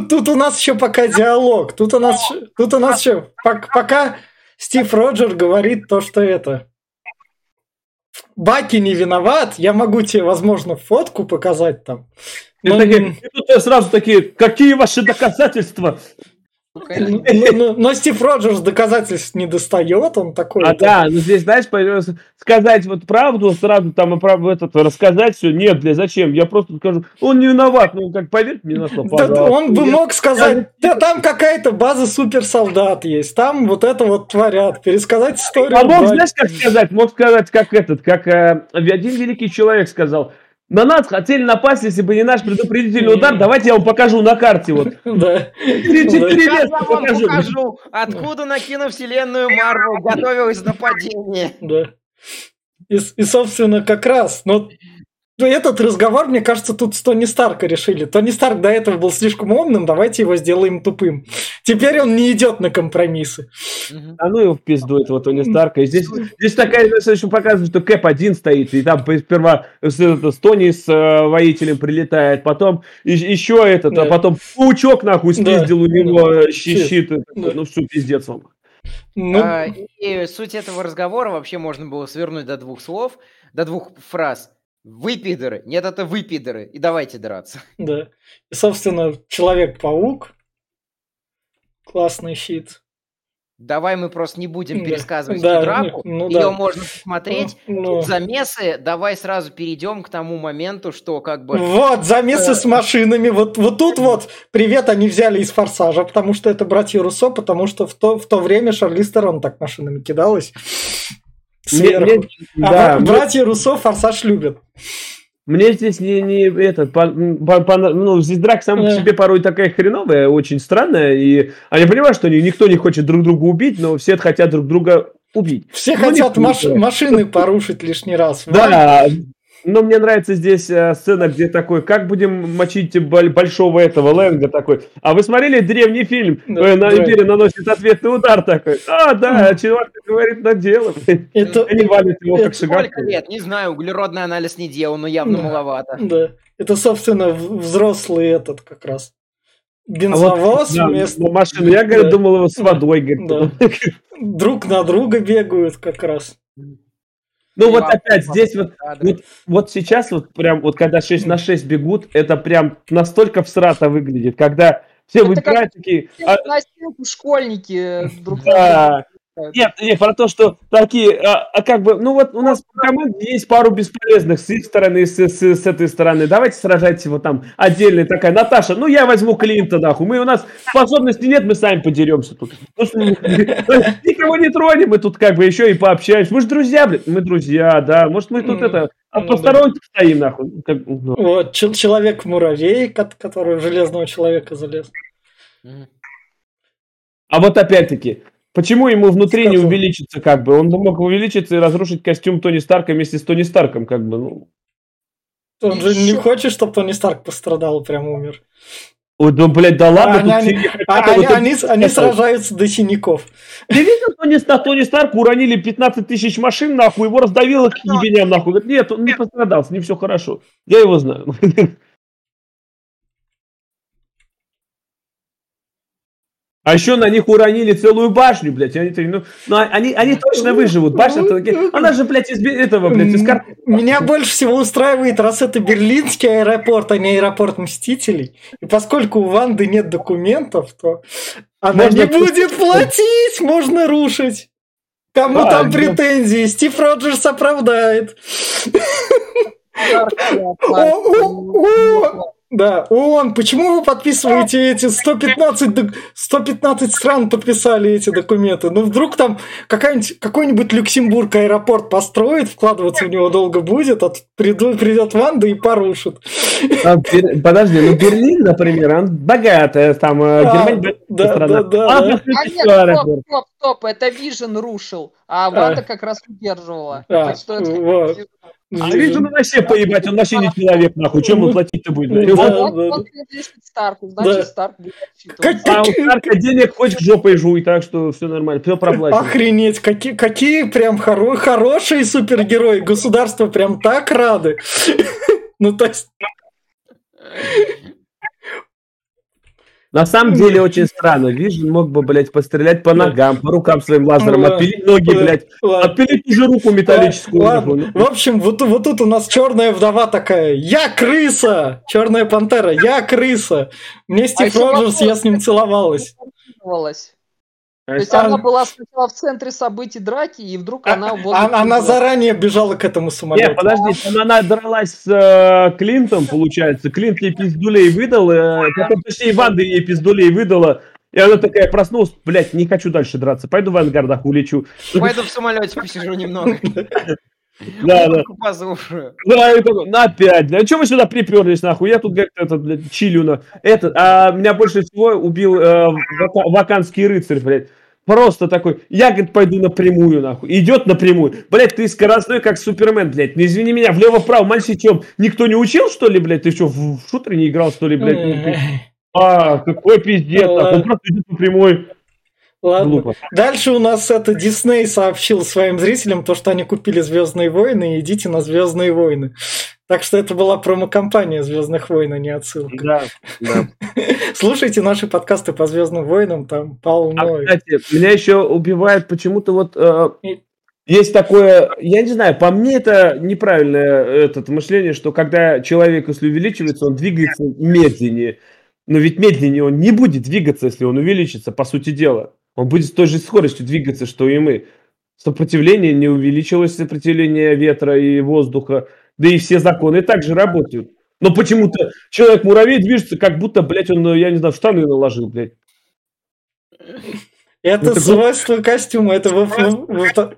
Тут- у нас еще пока диалог. Тут у нас, щ- тут у нас еще пок- пока Стив Роджер говорит то, что это. Баки не виноват. Я могу тебе, возможно, фотку показать там. И Но, такие- и тут сразу такие, какие ваши доказательства? Ну, но- но- но Стив Роджерс доказательств не достает. Он такой. А да, ну здесь, знаешь, появилось сказать вот правду, сразу там и правду этот рассказать все. Нет, бля, зачем? Я просто скажу, он не виноват. Ну, как поверьте мне на слово, Да он бы мог сказать, да там какая-то база суперсолдат есть, там вот это вот творят, пересказать историю. А мог, знаешь, как сказать? Мог сказать, как этот, как э, один великий человек сказал. На нас хотели напасть, если бы не наш предупредительный удар. Давайте я вам покажу на карте. Вот. *laughs* Да. Четыре покажу. покажу, откуда на киновселенную Марвел готовилось нападение. Да. И, и, собственно, как раз, но этот разговор, мне кажется, тут с Тони Старка решили. Тони Старк до этого был слишком умным, давайте его сделаем тупым. Теперь он не идет на компромиссы. А ну его в пизду, этого Тони Старка. И здесь, здесь такая, знаешь, еще показывает, что Кэп один стоит, и там сперва с, с Тони с э, воителем прилетает, потом и- еще этот, а Да. потом паучок нахуй Да. спиздил у него Да. э, щит. щит. Да. Ну все, пиздец вам. Ну, А, И суть этого разговора вообще можно было свернуть до двух слов, до двух фраз. Вы пидоры. Нет, это вы пидоры. И давайте драться. *laughs* да. И, собственно, Человек-паук. Классный щит. Давай мы просто не будем пересказывать Да, эту драку. ну Ее да. можно посмотреть. Ну, Тут замесы. Давай сразу перейдем к тому моменту, что как бы... Вот, замесы с машинами. Вот, вот тут вот привет они взяли из «Форсажа», потому что это братья Руссо, потому что в то, в то время Шарли Стерон так машинами кидалась. Мне- Сверху. мне- А да, мне- братья Руссо «Форсаж» любят. Мне здесь не, не этот, по, по, по, ну, здесь драка сама по себе порой такая хреновая, очень странная, и они понимают, что никто не хочет друг друга убить, но все хотят друг друга убить. Все ну, хотят маш- машины порушить лишний раз. Да, но мне нравится здесь э, сцена, где такой, как будем мочить большого этого Лэнга такой. А вы смотрели древний фильм? Да, э, на Империя наносит ответный удар такой. А, да, чувак говорит, на дело. Это, Они валят его это как шагар. Сколько лет? Не знаю, углеродный анализ не делал, но явно да, маловато. Да, это, собственно, взрослый этот как раз. Бензовоз а вот, вместо... Да, машину. Я, говорю, да. думал, его с водой. Говорит, да. Друг на друга бегают как раз. Ну вот опять здесь вот, вот, вот сейчас вот прям вот когда 6 на 6 бегут, это прям настолько всрато выглядит, когда все выбирают такие... А... школьники друг да. Нет, нет, про то, что такие, а, а как бы, ну вот у нас в команде есть пару бесполезных с их стороны, с, с, с этой стороны. Давайте сражайтесь вот там отдельная такая. Наташа, ну я возьму Клинта, нахуй. Мы, у нас способности нет, мы сами подеремся тут. *laughs* Никого не тронем, мы тут как бы еще и пообщаемся. Мы же друзья, блин. Мы друзья, да. Может, мы тут это, а по сторонке стоим, нахуй. Ну. Вот, человек-муравей, который в железного человека залез. А вот опять-таки, Почему ему внутри не увеличится, как бы? Он бы мог увеличиться и разрушить костюм Тони Старка вместе с Тони Старком, как бы, ну. Он же не хочет, чтобы Тони Старк пострадал, прям умер. Ой, да, блядь, да ладно. Они, они, они, они, они сражаются до синяков. Ты видел, Тони, Тони Старк уронили 15 тысяч машин, нахуй, его раздавило к ебеням, нахуй. Говорит, нет, он не пострадал, с ним все хорошо. Я его знаю. *laughs* А еще на них уронили целую башню, блядь. Они, ну, ну, они, они точно выживут. Башня, она же, блядь, из этого, блядь, из кар... Меня больше всего устраивает, раз это берлинский аэропорт, а не аэропорт Мстителей. И поскольку у Ванды нет документов, то она можно не будет платить, можно рушить. Кому а, там претензии? Стив Роджерс оправдает. Да, ООН, почему вы подписываете эти 115, 115 стран подписали эти документы? Ну, вдруг там какой-нибудь Люксембург аэропорт построит, вкладываться в него долго будет, а придет, придет Ванда и порушит. А, подожди, ну Берлин, например, он богатая, там а, Германия да, страна. Да, да, а, да. а нет, стоп, стоп, стоп, это Вижен рушил, а Ванда а. как раз удерживала. А, так что это вот. А Вижу на вообще поебать, он вообще не человек, нахуй. Чем он платить-то будет? Да, да, да. Он Старку, значит, Старк будет А у Старка денег хоть к жопой жуй, так что все нормально, все проплачено. Охренеть, какие, какие прям хоро хорошие супергерои. Государство прям так рады. *laughs* Ну, то есть... На самом деле очень странно. Вижен мог бы, блядь, пострелять по ногам, по рукам своим лазером, отпилить ноги, блядь, отпилить уже руку металлическую. Ладно. В общем, вот, вот тут у нас черная вдова такая. Я крыса! Черная пантера, я крыса! Мне Стив а Роджерс, я с ним целовалась. То есть а... она была сначала в центре событий драки, и вдруг а, она... А, она, она заранее бежала к этому самолету. Нет, подожди, она дралась с э, Клинтом, получается. Клинт ей пиздулей выдал, э, потом, точнее, Ванда ей пиздулей выдала, и она такая проснулась, блядь, не хочу дальше драться, пойду в ангардах улечу. Пойду в самолете посижу немного. Да, да. Да, и такой, на опять, бля, что вы сюда приперлись, нахуй? Я тут как-то этот, блядь, чилю на... Это, а меня больше всего убил э, ваканский рыцарь, блядь. Просто такой, я, говорит, пойду напрямую, нахуй. Идет напрямую. Блядь, ты скоростной, как Супермен, блядь. Не извини меня, влево-вправо, мальчичом. Никто не учил, что ли, блядь? Ты что, в шутере не играл, что ли, блядь? А, какой пиздец, он просто идет напрямую. Ладно. Глупо. Дальше у нас это Дисней сообщил своим зрителям то, что они купили Звездные войны, и идите на Звездные войны. Так что это была промо-компания Звездных войн, а не отсылка. Да, да. *laughs* Слушайте наши подкасты по Звездным войнам, там полно. А, кстати, меня еще убивает почему-то вот э, есть такое, я не знаю, по мне это неправильное это мышление, что когда человек, если увеличивается, он двигается медленнее. Но ведь медленнее он не будет двигаться, если он увеличится, по сути дела. Он будет с той же скоростью двигаться, что и мы. Сопротивление не увеличилось, сопротивление ветра и воздуха, да и все законы также работают. Но почему-то человек-муравей движется, как будто, блядь, он, я не знаю, в штаны наложил, блядь. *laughs* Это, это свойство костюма, это во, во, во,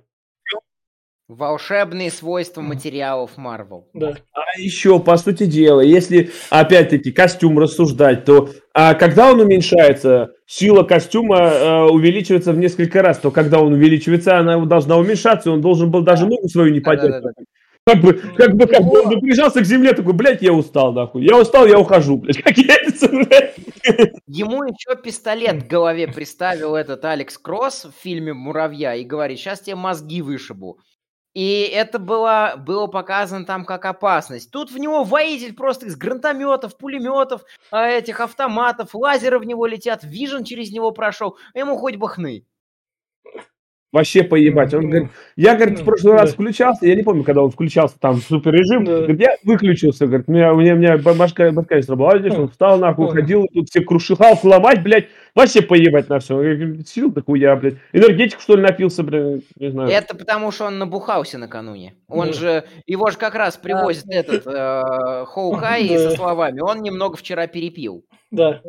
Волшебные свойства материалов Marvel. Да. А еще, по сути дела, если, опять-таки, костюм рассуждать, то а когда он уменьшается, сила костюма э, увеличивается в несколько раз, то когда он увеличивается, она должна уменьшаться, и он должен был даже ногу свою не поднять. Да-да-да. Как бы, как бы, как бы он прижался к земле, такой, блядь, я устал, нахуй. Я устал, я ухожу, блядь. Как яйца, блядь. Ему еще пистолет к голове приставил этот Алекс Кросс в фильме «Муравья» и говорит, сейчас тебе мозги вышибу. И это было, было показано там как опасность. Тут в него воитель просто из гранатометов, пулеметов, а, этих автоматов, лазеры в него летят, вижен через него прошел, а ему хоть бы хны. Вообще поебать. Он говорит, я, говорит, в прошлый раз включался, я не помню, когда он включался там в супер режим, говорит, я выключился, говорит, у меня, у меня, у меня башка, башка не сработала, он встал нахуй, ходил, тут все крушихал, сломать, блядь, вообще поебать на все. Сил такой я, блядь. Энергетик, что ли, напился, блядь, не знаю. Это потому, что он набухался накануне. Он Да. же, его же как раз привозит этот э, Хоукай Да. со словами, он немного вчера перепил. Да.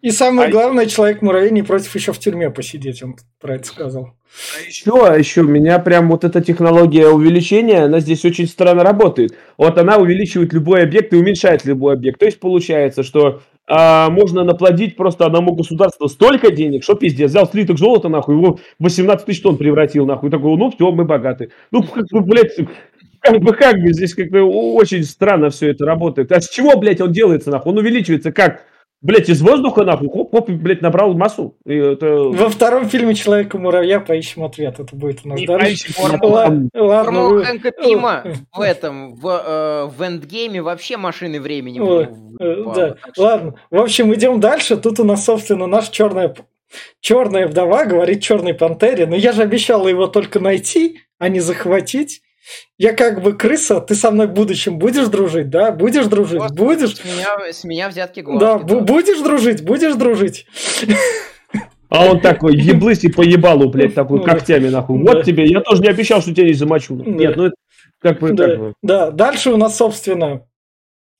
И самое А- главное, человек-муравей не против еще в тюрьме посидеть, он про это сказал. А еще, а еще, меня прям вот эта технология увеличения, она здесь очень странно работает. Вот она увеличивает любой объект и уменьшает любой объект. То есть получается, что а, можно наплодить просто одному государству столько денег, что пиздец. Взял слиток золота, нахуй, его в 18 тысяч тонн превратил, нахуй. Такой, ну все, мы богаты. Ну, *laughs* как бы, блядь, как бы, как бы, здесь как-то очень странно все это работает. А с чего, блядь, он делается, нахуй? Он увеличивается как? Блядь, из воздуха, нахуй, хоп-хоп, и, блядь, набрал массу. И это... Во втором фильме Человека-муравья поищем ответ. Это будет у нас Не дальше. Формула- Ладно, ладно, Хэнка Пима в этом, в, э, в эндгейме вообще машины времени. Ой, Э, Да, ладно. В общем, идем дальше. Тут у нас, собственно, наш черная, черная вдова говорит черной пантере. Но я же обещала его только найти, а не захватить. Я как бы крыса, ты со мной в будущем будешь дружить, да? Будешь дружить? Просто Будешь? С меня, с меня взятки Да, глазки. бу- будешь дружить? Будешь дружить? А он такой, еблысь и по ебалу, блядь, такой, Ну да. когтями, нахуй. Да. Вот тебе, я тоже не обещал, что тебя не замочу. Да. Нет, ну, это как бы, как Да, бы. да. Дальше у нас, собственно,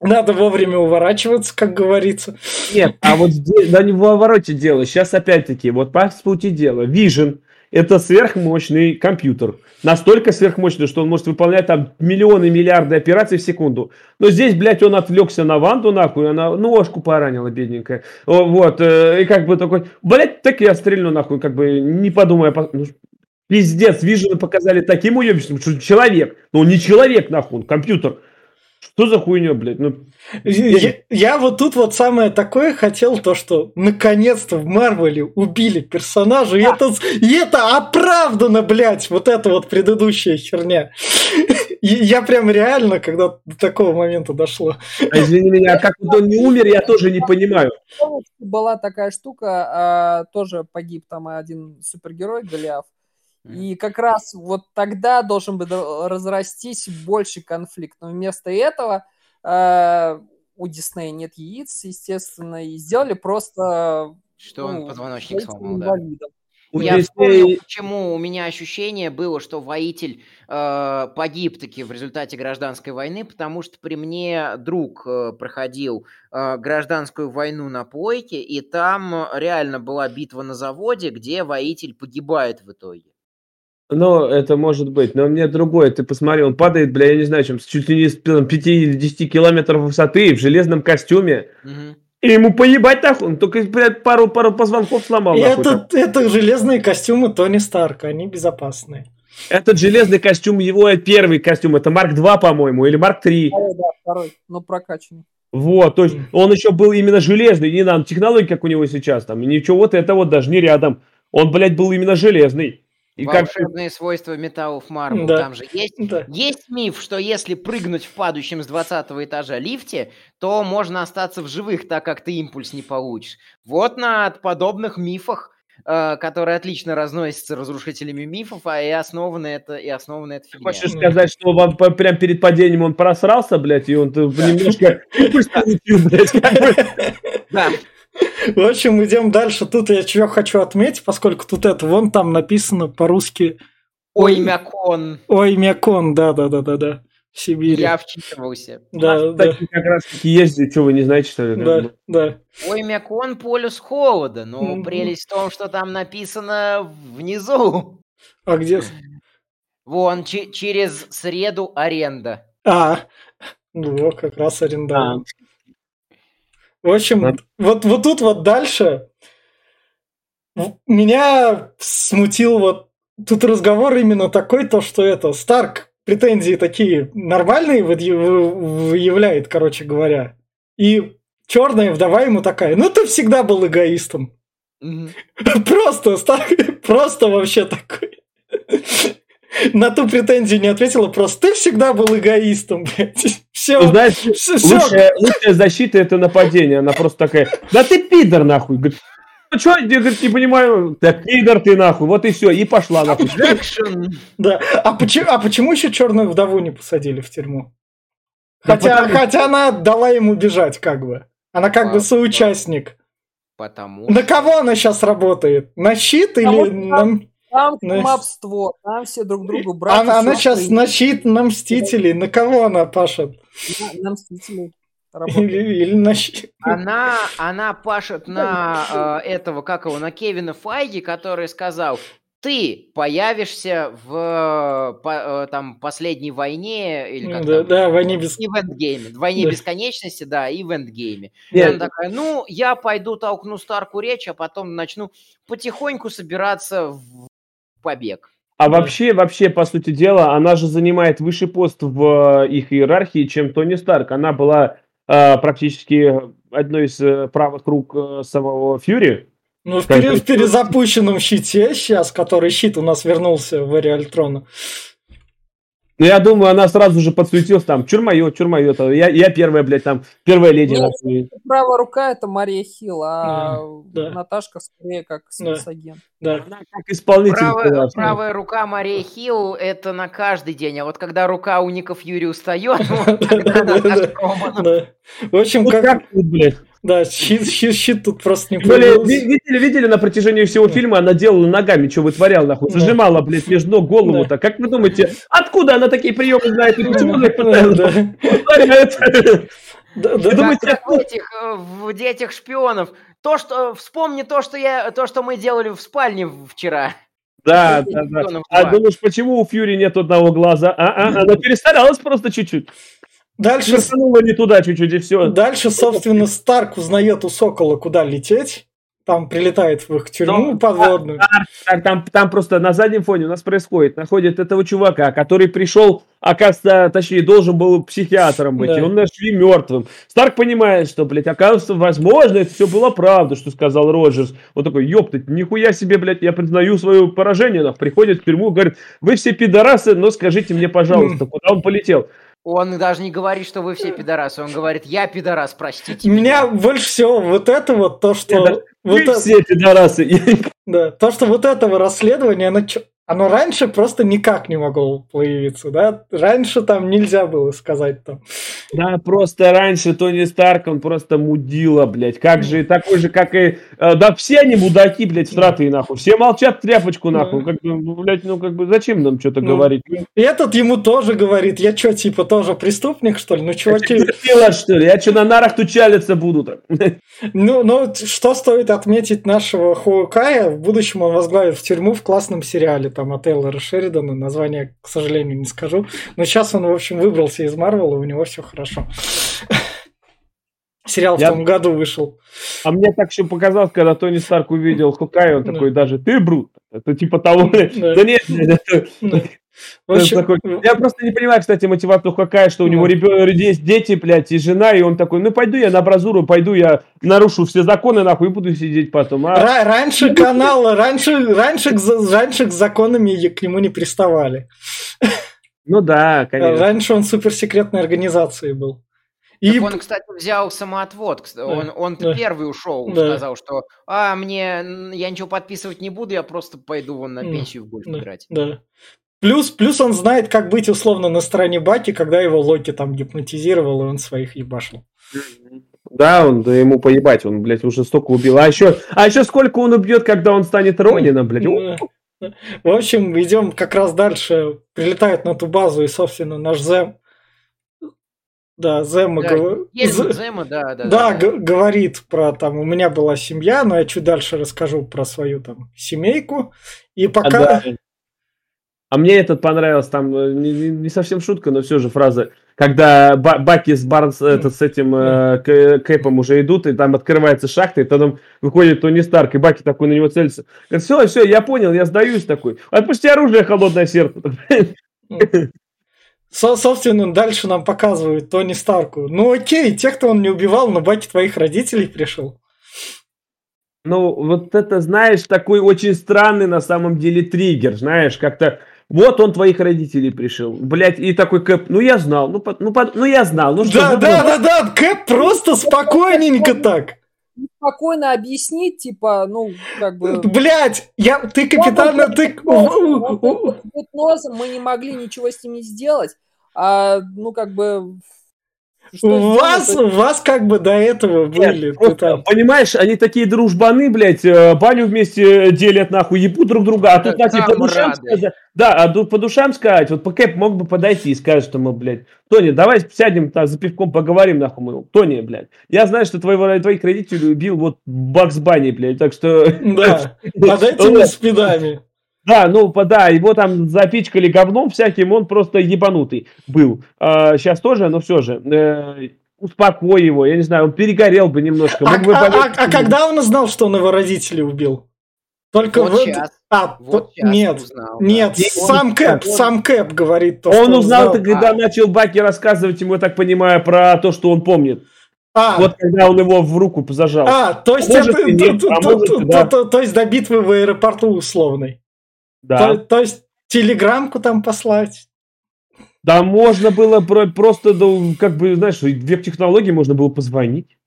надо вовремя уворачиваться, как говорится. Нет, а вот здесь, да не в вороте дело. Сейчас опять-таки, вот по сути дела, Vision это сверхмощный компьютер. Настолько сверхмощный, что он может выполнять там миллионы, миллиарды операций в секунду. Но здесь, блядь, он отвлекся на Ванду, нахуй, она ножку поранила, бедненькая. Вот, э, и как бы такой, блядь, так я стрельну, нахуй, как бы не подумая. по- ну, Пиздец, Vision показали таким уебищем, что человек. Ну, не человек, нахуй, он компьютер. Что за хуйня, блядь? Ну, Я, я вот тут вот самое такое хотел, то что наконец-то в Марвеле убили персонажа, и это, и это оправдано, блядь, вот эта вот предыдущая херня. И я прям реально, когда до такого момента дошло. а извини меня, а как вот он не умер, я тоже не понимаю. Была такая штука, а, тоже погиб там один супергерой Голиаф. И как раз вот тогда должен бы до- разрастись больший конфликт. Но вместо этого а, у Диснея нет яиц, естественно, и сделали просто Что он ну, позвоночник яйца сломал, да. У Я вспомнил, почему у меня ощущение было, что воитель э, погиб таки в результате гражданской войны, потому что при мне друг э, проходил э, гражданскую войну на плойке, и там э, реально была битва на заводе, где воитель погибает в итоге. Ну, это может быть, но мне другое. Ты посмотри, он падает, бля, я не знаю, чем, с чуть ли не с там, 5-10 километров высоты, в железном костюме. Мгм. И ему поебать нахуй, он только, блядь, пару, пару позвонков сломал. И нахуй, это, там. это железные костюмы Тони Старка, они безопасные. Этот железный костюм, его первый костюм, это Марк 2, по-моему, или Марк 3. Второй, да, второй, но прокачанный. Вот, то есть он еще был именно железный, не нам технологии, как у него сейчас, там, и ничего вот это вот даже не рядом. Он, блядь, был именно железный. И как Волшебные свойства металлов Марвел, Да. там же есть. Да. Есть миф, что если прыгнуть в падающем с 20 этажа лифте, то можно остаться в живых, так как ты импульс не получишь. Вот на подобных мифах, э, которые отлично разносятся разрушителями мифов, а и основаны это, и основаны это фигня. Хочешь сказать, что вам по- прям перед падением он просрался, блядь, и он немножко *laughs* получил, блядь, как. Да, В общем, идем дальше. Тут я чего хочу отметить, поскольку тут это вон там написано по-русски ой, мякон, Ой, Мякон, да-да-да-да-да. В Сибири. я вчитывался. Да, да, Такие как раз таки ездят, что вы не знаете, что ли? да, да. Ой, мякон полюс холода, но Мгм. прелесть в том, что там написано внизу. А где? Вон, че- через среду аренда. А, ну, как раз арендовал. В общем, вот, вот тут вот дальше меня смутил вот тут разговор именно такой, то, что это Старк претензии такие нормальные выявляет, короче говоря. И черная вдова ему такая, ну ты всегда был эгоистом. Мгм. *laughs* Просто, Старк, *laughs* просто вообще такой. На ту претензию не ответила, просто ты всегда был эгоистом, блядь. *laughs* Все, знаешь, все, все. лучшая, лучшая защита это нападение. Она просто такая, да ты пидор нахуй. Говорит, ну что, я говорит, не понимаю. Да пидор ты нахуй. Вот и все. И пошла нахуй. *laughs* Да. А почему, а почему еще черную вдову не посадили в тюрьму? Да Хотя, потому- хотя она дала ему бежать, как бы. Она как А, бы соучастник. Потому На кого она сейчас работает? На щит или вот на... Там Ну, кумовство, там все друг другу братья. Она, она сейчас на щит, на Мстителей. На кого она пашет? На- на Мстителей. Или, или на щит? Она, она пашет на э, этого, как его, на Кевина Файги, который сказал, ты появишься в по- э, там последней войне или как Да, там? да, войне без... И в эндгейме. В войне Да. бесконечности, да, и в эндгейме. И Нет, она такая, ну, я пойду толкну Старку речь, а потом начну потихоньку собираться в побег. А вообще, вообще, по сути дела, она же занимает высший пост в э, их иерархии, чем Тони Старк. Она была э, практически одной из э, правых рук э, самого Фьюри. Ну, в, пере- в перезапущенном щите сейчас, который щит у нас вернулся в Эре Альтрона. Ну, я думаю, она сразу же подсуетилась там, чур моё, чур то я, я первая, блядь, там, первая леди. Ну. Правая рука это Мария Хилл, а Да, да. Наташка скорее как спецагент. Да. Она как исполнитель. Правая, была. правая рука Мария Хилл это на каждый день, а вот когда рука у Ника Фьюри устает. *laughs* Да. В общем, как... Да, щит, щит- щит тут просто не появился. ви- видели, видели на протяжении всего фильма, она делала ногами, что вытворяла, нахуй, зажимала, блядь, между ног голову-то. Как вы думаете, откуда она такие приемы знает и почему она их Да, да. думаете, Как в этих, э, в детях шпионов. То, что вспомни то, что я, то, что мы делали в спальне вчера. Да, да, да. А думаешь, почему у Фьюри нет одного глаза? А, а, она перестаралась просто чуть-чуть. Дальше, Швырнула не туда чуть-чуть, и все. дальше, собственно, Старк узнает у Сокола, куда лететь. Там прилетает в их тюрьму Ну, подводную. Так, там, там просто на заднем фоне у нас происходит, находит этого чувака, который пришел, оказывается, точнее, должен был психиатром быть, Да. и он нашли мертвым. Старк понимает, что, блядь, оказывается, возможно, это все было правда, что сказал Роджерс. Он такой, ёптать, нихуя себе, блядь, я признаю свое поражение, нах, приходит в тюрьму, говорит, вы все пидорасы, но скажите мне, пожалуйста, куда он полетел? Он даже не говорит, что вы все пидорасы. Он говорит, я пидорас, простите Меня больше всего вот это вот, то, что... Это- вот Вы это- все пидорасы. *laughs* Да, то, что вот этого расследования, оно, оно раньше просто никак не могло появиться, да? Раньше там нельзя было сказать там. Да, просто раньше Тони Старк, он просто мудила, блядь. Как же, такой же, как и... э, Да все они мудаки, блядь, всратые, нахуй. Все молчат тряпочку, нахуй. Как бы, ну, блядь, ну, как бы, зачем нам что-то Ну, говорить? И этот ему тоже говорит, я что, типа, тоже преступник, что ли? Ну, чуваки, Делать, что ли? Я что, на нарах тучалиться буду? так? ну, ну, что стоит отметить нашего Хоукая? В будущем он возглавит в тюрьму в классном сериале, там, от Тейлора Шеридана, название, к сожалению, не скажу. Но сейчас он, в общем, выбрался из Марвела, у него все хорошо. Сериал в Я- том году вышел. А мне так еще показалось, когда Тони Старк увидел Хукая, он такой даже, ты брут. Это типа того, да нет, общем, такой- Я просто не понимаю, кстати, мотивацию Хокая, что у него Ну. ребенок, есть дети, блядь, и жена, и он такой, ну пойду я на бразуру, пойду я нарушу все законы, нахуй, и буду сидеть потом. А, Ра- раньше канал, раньше, раньше, раньше к законами и к нему не приставали. ну да, конечно. Раньше он суперсекретной организацией был. И Так он, кстати, взял самоотвод. Он, он да. первый ушел, Да. сказал, что а, мне я ничего подписывать не буду, я просто пойду вон на пенсию в гольф Да. играть. да. Плюс, плюс он знает, как быть условно на стороне Баки, когда его Локи там гипнотизировал, и он своих ебашил. Да, он, да ему поебать, он, блядь, уже столько убил. А еще, а еще сколько он убьет, когда он станет Ронином, блядь? Да. В общем, идем как раз дальше. Прилетает на ту базу, и, собственно, наш Зем... Да, Зема... Да, гов- З- Зема, да, да. Да, г- говорит про там, у меня была семья, но я чуть дальше расскажу про свою там семейку. И А, пока, да. А мне этот понравился, там э, не, не- совсем шутка, но все же фраза, когда Ба- Баки с Барнс, этот, с этим э, Кэпом уже идут, и там открывается шахта, и потом выходит Тони Старк, и Баки такой на него целится. Говорит, все, все, я понял, я сдаюсь такой. Отпусти оружие, холодное сердце. Со- собственно, дальше нам показывают Тони Старку. Ну окей, тех-то он не убивал, но баки твоих родителей пришел. Ну, вот это, знаешь, такой очень странный на самом деле триггер, знаешь, как-то вот он твоих родителей пришел, блядь, и такой Кэп, ну я знал, ну, по- ну, по- ну я знал, ну что, Да, ну, да, да, да, Кэп просто спокойненько так. Спокойно объяснить, типа, ну, как бы... Блять, я, ты капитально, ты... Он был гипнозом, мы не могли ничего с ним не сделать. А, ну, как бы... что У вас, у вас как бы до этого были. Нет, ты просто, там- понимаешь, они такие дружбаны, блядь, э, баню вместе делят, нахуй, ебут друг друга, а тут, кстати, по душам сказать, да, а ду- по душам сказать, вот по Кэп мог бы подойти и сказать, что мы, блядь, Тони, давай сядем там за пивком поговорим, нахуй, мы, Тони, блядь, я знаю, что твоего, твоих родителей убил вот Бакс Банни, блядь, так что... Да, *laughs* под этими спидами. Да, ну, да, его там запичкали говном всяким, он просто ебанутый был. сейчас тоже, но все же. э, успокой его, я не знаю, он перегорел бы немножко. А, бы а- а- а когда он узнал, что он его родителей убил? Только Вот в- щас. А, Вот то- щас нет, узнал, да. нет, Не, сам он- Кэп, он- сам Кэп говорит то, Он что узнал, это, знал. когда начал Баки рассказывать ему, я так понимаю, про то, что он помнит. А, Вот когда он его в руку зажал. а, то есть Может это- нет, то- а то- может то- да. то- то есть до битвы в аэропорту условной. Да. То, то есть телеграммку там послать. Да, можно было про- просто, ну, как бы, знаешь, век технологий можно было позвонить.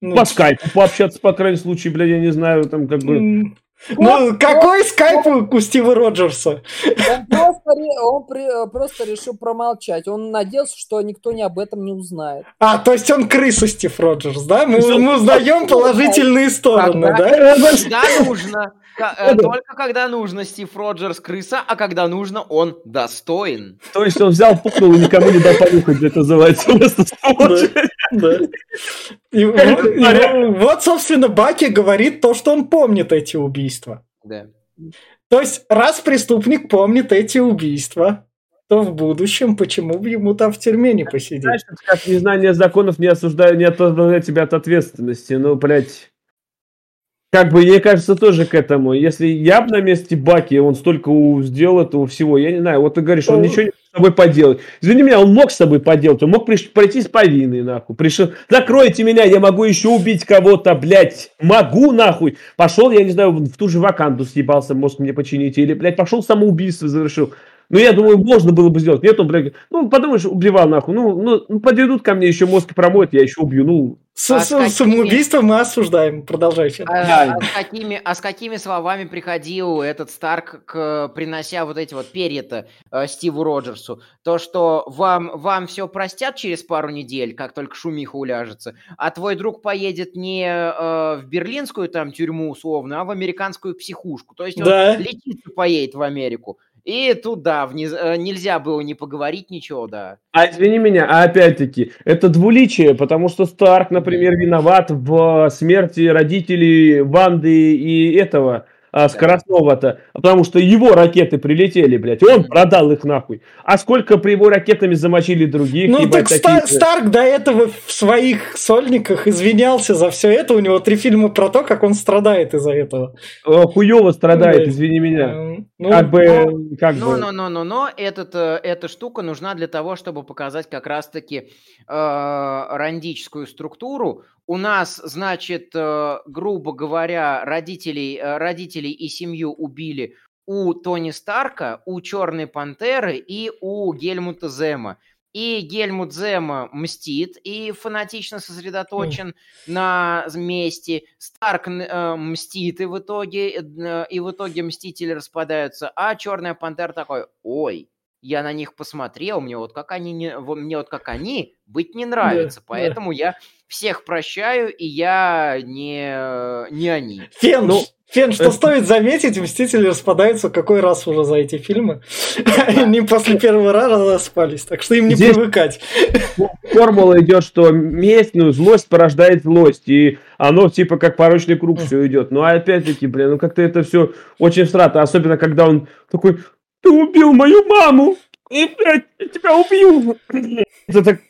Ну, По скайпу пообщаться, по крайней случае, блядь, я не знаю, там как бы... м, Ну, какой скайп у у Стива Роджерса? Он он при- э, просто решил промолчать. Он надеялся, что никто не об этом не узнает. А, то есть он крыса Стив Роджерс, да? Мы, мы узнаем положительные стороны, Когда- да? Когда нужно, э, только когда нужно Стив Роджерс крыса, а когда нужно он достоин. То есть он взял, пукнул и никому не дал понюхать, это называется. Просто. Да. И вот, собственно, Баки говорит то, что он помнит эти убийства. Да. То есть, раз преступник помнит эти убийства, то в будущем почему бы ему там в тюрьме не посидеть? Знаешь, как незнание законов не осуждает, не освобождает тебя от ответственности. Ну, блядь. Как бы, мне кажется, тоже к этому. Если я бы на месте Баки, он столько сделал этого всего, я не знаю, вот ты говоришь, он Ну. ничего не мог с тобой поделать. Извини меня, он мог с тобой поделать, он мог приш- пройти с повинной, нахуй. Пришел, закройте меня, я могу еще убить кого-то, блядь. Могу, нахуй. Пошел, я не знаю, в ту же ваканту съебался, мозг мне почините. Или, блядь, пошел самоубийство завершил. Ну, я думаю, можно было бы сделать. Нет, он, блядь, ну, подумаешь, убивал нахуй. Ну, ну, ну, подойдут ко мне, еще мозг промоют, я еще убью. Ну, С- А с- с какими- Самоубийство мы осуждаем. Продолжайте. А, Да. а с какими, а с какими словами приходил этот Старк, к, принося вот эти вот перья-то э, Стиву Роджерсу? То, что вам, вам все простят через пару недель, как только шумиха уляжется, а твой друг поедет не э, в берлинскую там тюрьму условно, а в американскую психушку. То есть он Да. лечиться поедет в Америку. И тут, да, вниз- э, нельзя было не поговорить ничего, да. А извини меня, а опять-таки, это двуличие, потому что Старк, например, виноват в смерти родителей Ванды и этого а, Скоростного-то, потому что его ракеты прилетели, блядь, и он продал их нахуй. А сколько при его ракетами замочили других, Ну ебать, так Ста- таких, Старк до этого в своих сольниках извинялся за все это. У него три фильма про то, как он страдает из-за этого. хуёво страдает, Да. извини меня. Эм, ну, Как бы, как Но, бы. но, но, но, но этот, э, эта штука нужна для того, чтобы показать как раз-таки э, рандическую структуру. У нас, значит, э, грубо говоря, родителей, э, родителей и семью убили у Тони Старка, у Черной Пантеры и у Гельмута Зема. И Гельмут Зема мстит и фанатично сосредоточен на мести. Старк э, мстит и в итоге э, и в итоге мстители распадаются, а Черная Пантера такой, ой, я на них посмотрел, мне вот как они не, вот мне вот как они быть не нравится, да. поэтому я всех прощаю и я не не они. Фен, Ну, Фен, что это- стоит заметить, Мстители распадаются какой раз уже за эти фильмы. *laughs* Они после первого раза распались, так что им не Здесь- привыкать. формула идет, что месть, ну, злость порождает злость, и оно типа как порочный круг все идет. Но опять-таки, блин, ну как-то это все очень страшно, особенно когда он такой, ты убил мою маму, и, блядь, я тебя убью. Это так,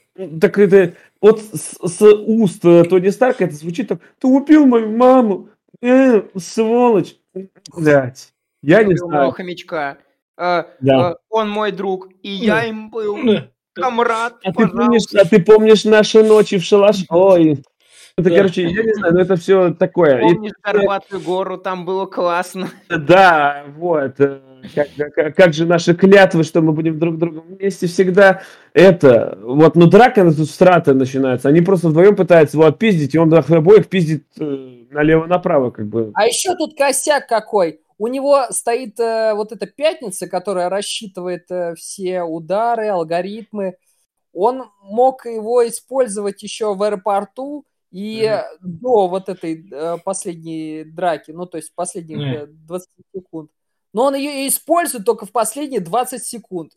так это, вот с, с уст э, Тони Старка это звучит так, ты убил мою маму, э, сволочь. Блядь, я не знаю. хомячка. Э, Да. э, он мой друг, и я им был. Комрад, А ты, помнишь, а ты помнишь наши ночи в шалаш? Ой, это, Да. короче, я не знаю, но это все такое. Помнишь Горбатую гору, там было классно. Да, вот. Э, Как, как- как же наши клятвы, что мы будем друг другом вместе всегда. Это, вот, ну драка на тут страта начинается. Они просто вдвоем пытаются его отпиздить, и он их обоих пиздит э, налево-направо, как бы. А еще тут косяк какой. У него стоит э, вот эта пятница, которая рассчитывает э, все удары, алгоритмы. Он мог его использовать еще в аэропорту и э, до вот этой э, последней драки, ну, то есть последних э, 20 секунд. Но он ее использует только в последние 20 секунд.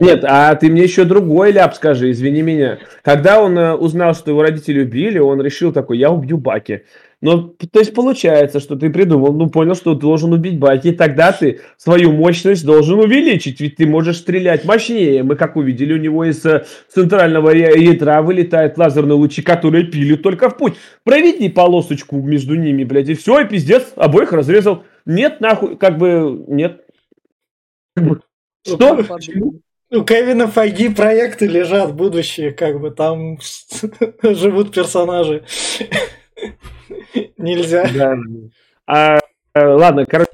Нет, а ты мне еще другой ляп скажи, извини меня. Когда он э, узнал, что его родители убили, он решил такой, я убью Баки. Ну, то есть получается, что ты придумал, ну, понял, что должен убить Баки, и тогда ты свою мощность должен увеличить, ведь ты можешь стрелять мощнее. Мы, как увидели, у него из э, центрального ядра вылетают лазерные лучи, которые пилят только в путь. Проведи полосочку между ними, блядь, и все, и пиздец, обоих разрезал. Нет, нахуй, как бы, нет. Как бы, Что? У Кевина Файги проекты лежат, будущее, как бы там *laughs* живут персонажи. *laughs* Нельзя. Да. А, э, ладно, короче,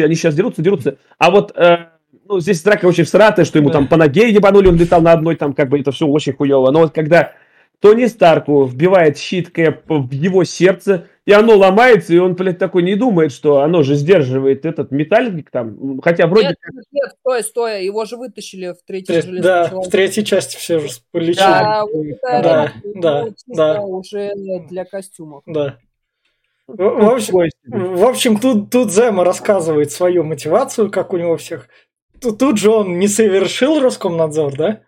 они сейчас дерутся, дерутся. А вот, э, ну, здесь драка очень всратая, что ему там по ноге ебанули, он летал на одной, там, как бы, это все очень хуево. Но вот когда Тони Старку вбивает щит Кэп в его сердце, и оно ломается, и он, блядь, такой не думает, что оно же сдерживает этот металлик там, хотя вроде Нет, нет, нет, стой, стой, его же вытащили в третьей железной Да, в человеке. третьей части все же полечили. Да, Да, да, чисто да. уже для костюмов. Да. В, в общем, в общем, тут, тут Зема рассказывает свою мотивацию, как у него всех. Тут, тут же он не совершил Роскомнадзор, да?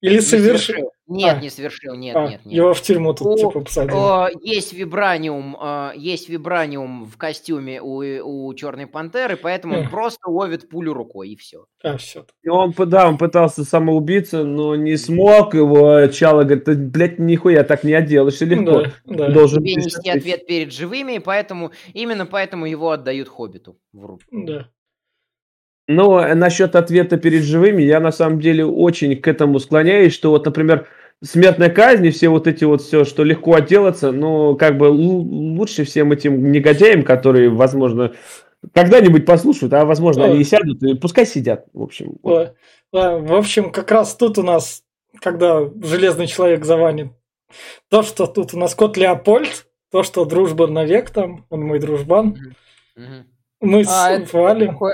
Или совершил? Совершил. Нет, А. не совершил, нет, А, нет, нет. Его в тюрьму тут О, типа посадили. О, есть вибраниум, э, есть вибраниум в костюме у, у Черной Пантеры, поэтому он просто ловит пулю рукой и все. А, все. И он, да, он пытался самоубиться, но не смог его. Чало говорит, «Ты, блядь, нихуя так не отделаешься легко. Да, да. Должен Тебе нести ответ. ответ перед живыми, и поэтому именно поэтому его отдают Хоббиту в руки. да. Но э, насчет ответа перед живыми, я на самом деле очень к этому склоняюсь, что вот, например, смертная казнь и все вот эти вот все, что легко отделаться, ну, как бы лу- лучше всем этим негодяям, которые, возможно, когда-нибудь послушают, а возможно, они и сядут, и пускай сидят, в общем. Да. Да, В общем, как раз тут у нас, когда Железный Человек заванит, то, что тут у нас кот Леопольд, то, что дружба навек там, он мой дружбан, мы А, с Валем. а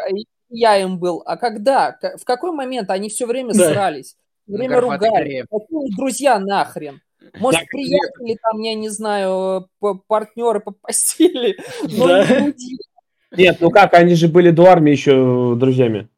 я им был. А когда? В какой момент они все время Да. срались? Время ругали. Какие друзья нахрен? Может, Да, приятели там, я не знаю, партнеры по постели, *laughs* но Да. не друзья. Нет, ну как, они же были до армии еще друзьями.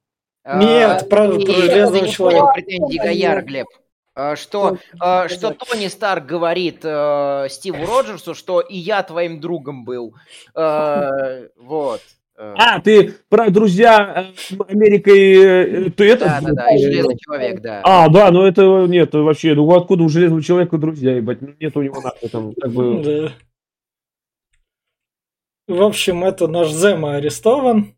Нет, А, про- и- про Железного Человека. Претензии Гаяр, Глеб. А, Что, а, что Тони Старк говорит э, Стиву Роджерсу, что и я твоим другом был. Э, Вот. Э, А, ты про друзья э, Америка и э, ты это? Да, да, да, и Железный Человек, да. А, да, ну это нет, вообще, ну откуда у Железного Человека друзья, ебать, ну нет у него нахуй там, как бы... Да. В общем, это наш Зема арестован.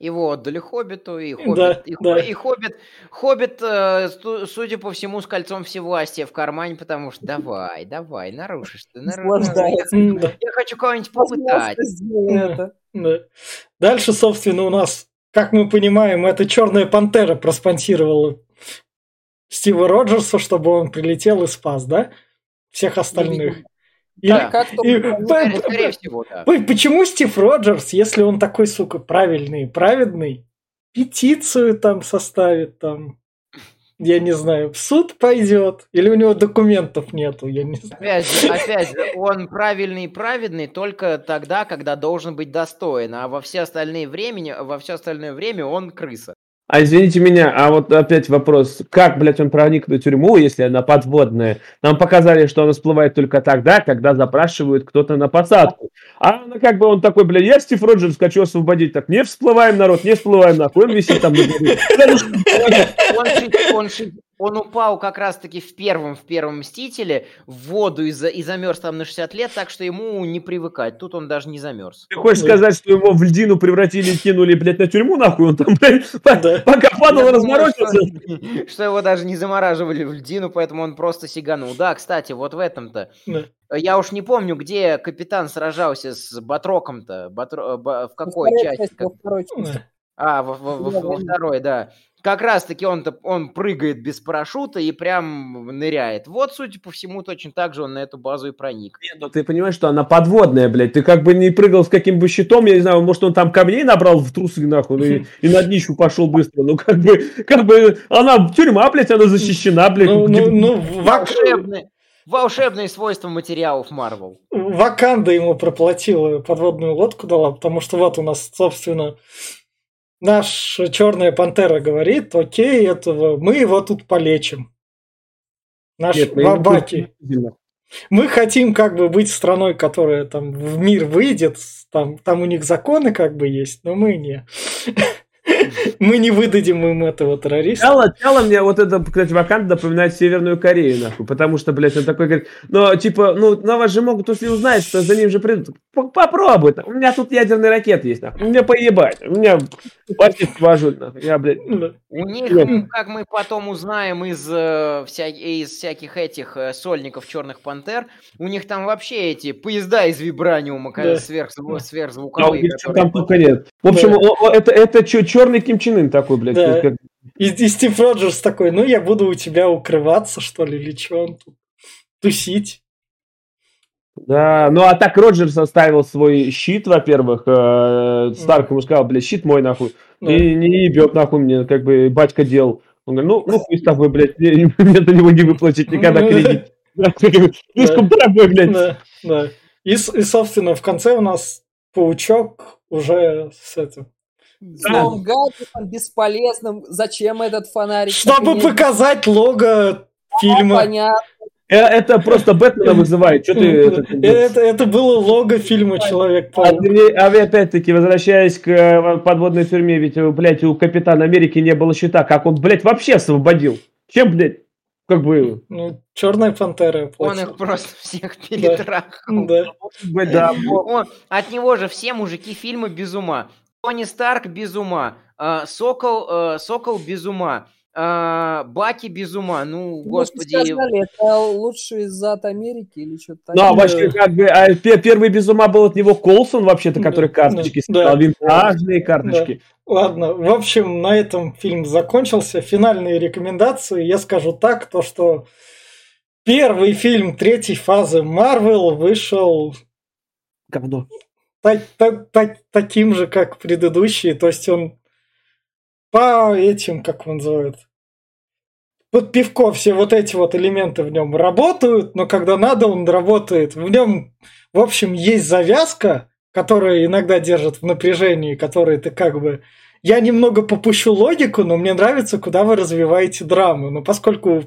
Его отдали Хоббиту, и Хоббит, Да, и, да. и Хоббит, Хоббит, э, судя по всему, с кольцом всевластия в кармане, потому что давай, давай, нарушишь ты, нарушишь. М, да, Я хочу кого-нибудь попытать. Да. да. Дальше, собственно, у нас, как мы понимаем, это Черная Пантера проспонсировала Стива Роджерса, чтобы он прилетел и спас, да? Всех остальных. И- Да. Только И- они- П- скорее всего, да. Почему Стив Роджерс, если он такой, сука, правильный, праведный, петицию там составит, там, я не знаю, в суд пойдет, или у него документов нету, я не знаю. Опять же, опять же, он правильный и праведный только тогда, когда должен быть достоин, а во все остальные времени, во все остальное время он крыса. А извините меня, а вот опять вопрос, как, блядь, он проник в тюрьму, если она подводная? Нам показали, что она всплывает только тогда, когда запрашивают кто-то на посадку. А она как бы, он такой, блядь, я Стив Роджерс хочу освободить. Так, не всплываем, народ, не всплываем, нахуй. Он висит там на Он, он упал как раз-таки в первом, в первом Мстителе в воду и, за- и замерз там на 60 лет, так что ему не привыкать. Тут он даже не замерз. Ты хочешь сказать, что его в льдину превратили и кинули, блядь, на тюрьму, нахуй? Он там, блядь, *laughs* Да. пока падал, Я думаю, разморозился. что, что его даже не замораживали в льдину, поэтому он просто сиганул. Да, кстати, вот в этом-то. Да. Я уж не помню, где капитан сражался с Батроком-то. Батро- э, В какой части? во второй части. А, во, во- во- во второй, да. Как раз-таки он, он прыгает без парашюта и прям ныряет. Вот, судя по всему, точно так же он на эту базу и проник. Нет, ну ты понимаешь, что она подводная, блядь. Ты как бы не прыгал с каким бы щитом, я не знаю, может, он там камней набрал в трусы, нахуй, ну и, и на днищу пошел быстро. Ну, как бы, как бы, она тюрьма, блядь, она защищена, блядь. Ну, где- ну, ну, Волшебные, волшебные свойства материалов Марвел. Ваканда ему проплатила подводную лодку дала, потому что вот у нас, собственно, наш черная пантера говорит, окей, этого мы его тут полечим. Наш Нет, Вабаки. тут- Мы хотим как бы быть страной, которая там в мир выйдет, там, там у них законы как бы есть, но мы не. Мы не выдадим им этого террориста. Тело, тело мне вот это, кстати, Ваканда напоминает Северную Корею, нахуй, потому что, блядь, он такой говорит, ну, типа, ну, на вас же могут, если узнать, что за ним же придут, попробуй, у меня тут ядерные ракеты есть, нахуй, мне поебать, у меня пакет вожу, нахуй, я, блядь, Да. У них, м, как мы потом узнаем из, э, вся- из всяких этих э, сольников Черных Пантер, у них там вообще эти поезда из вибраниума Да. а сверхзвуковые. которые- там только нет. В общем, Да. это, это черный Ким Ын такой, блядь, Да. как- И, и Стив Роджерс такой, ну я буду у тебя укрываться, что ли, или что он тут тусить. Да, ну а так Роджерс оставил свой щит, во-первых, э, Старк ему сказал, блядь, щит мой, нахуй, и не ебет, нахуй, мне, как бы, батька делал. Он говорит, ну, ну хуй с тобой, блядь, мне, мне за него не *laughs* выплатить никогда *laughs* *laughs* Ну, кредит. Слишком дорогой, блядь. Да, и, собственно, в конце у нас паучок уже с этим. Злом гаджетом, бесполезным. Зачем этот фонарик? Чтобы показать лого фильма. Понятно. Э, Это просто Бэтмена вызывает. Что ты... это- Это, это было лого фильма А, мне- а вы опять-таки, возвращаясь к э, подводной тюрьме, ведь, э, блядь, у Капитана Америки не было щита. Как он, блядь, вообще освободил? Чем, блядь, как бы... Ну, Черная пантера. Он их просто всех перетрахал. Да. да, Он- от него же все мужики фильма без ума. Тони Старк без ума. а, Сокол, э, Сокол без ума. а, Баки без ума. Ну, Ну, господи. сказали, это лучший зад Америки или что-то Ну, а вообще, как бы, а пе- первый без ума был от него Колсон, вообще-то, который карточки да, да. винтажные карточки. Ладно, в общем, на этом фильм закончился. Финальные рекомендации. Я скажу так, то что первый фильм третьей фазы Марвел вышел Говно. Та- та- та- таким же, как предыдущие. То есть он по этим, как он называют, под пивко все вот эти вот элементы в нем работают, но когда надо, он работает. В нем, в общем, есть завязка, которая иногда держит в напряжении, которая ты как бы... Я немного попущу логику, но мне нравится, куда вы развиваете драму. Но поскольку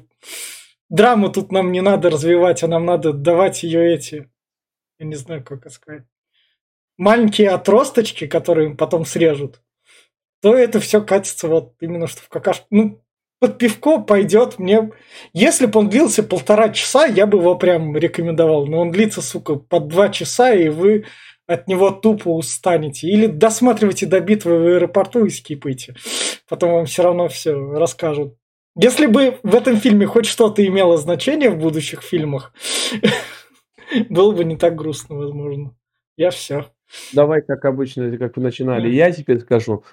драму тут нам не надо развивать, а нам надо давать ее эти... Я не знаю, как это сказать. Маленькие отросточки, которые потом срежут, то это все катится вот именно что в какашку. Ну, под пивко пойдет мне... Если бы он длился полтора часа, я бы его прям рекомендовал. Но он длится, сука, под два часа, и вы от него тупо устанете. Или досматривайте до битвы в аэропорту и скипайте. Потом вам все равно все расскажут. Если бы в этом фильме хоть что-то имело значение в будущих фильмах, *laughs* было бы не так грустно, возможно. Я все. Давай, как обычно, как вы начинали, я теперь скажу.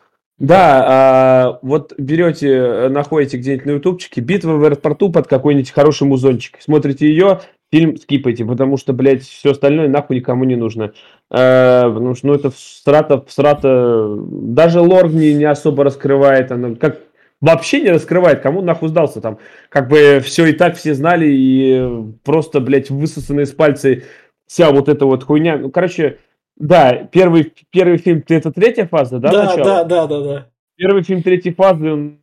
Да, а, вот берете, э, находите где-нибудь на ютубчике «Битва в аэропорту» под какой-нибудь хороший музончик. Смотрите ее, фильм скипайте, потому что, блядь, все остальное нахуй никому не нужно. Э, потому что, ну, это всрата, всрата, даже лор не, не особо раскрывает, она как вообще не раскрывает, кому нахуй сдался там. Как бы все и так все знали, и просто, блядь, высосаны из пальца вся вот эта вот хуйня. Ну, короче, да, первый, первый фильм, это третья фаза, да, Да, начало? да, да, да, да. Первый фильм третьей фазы, он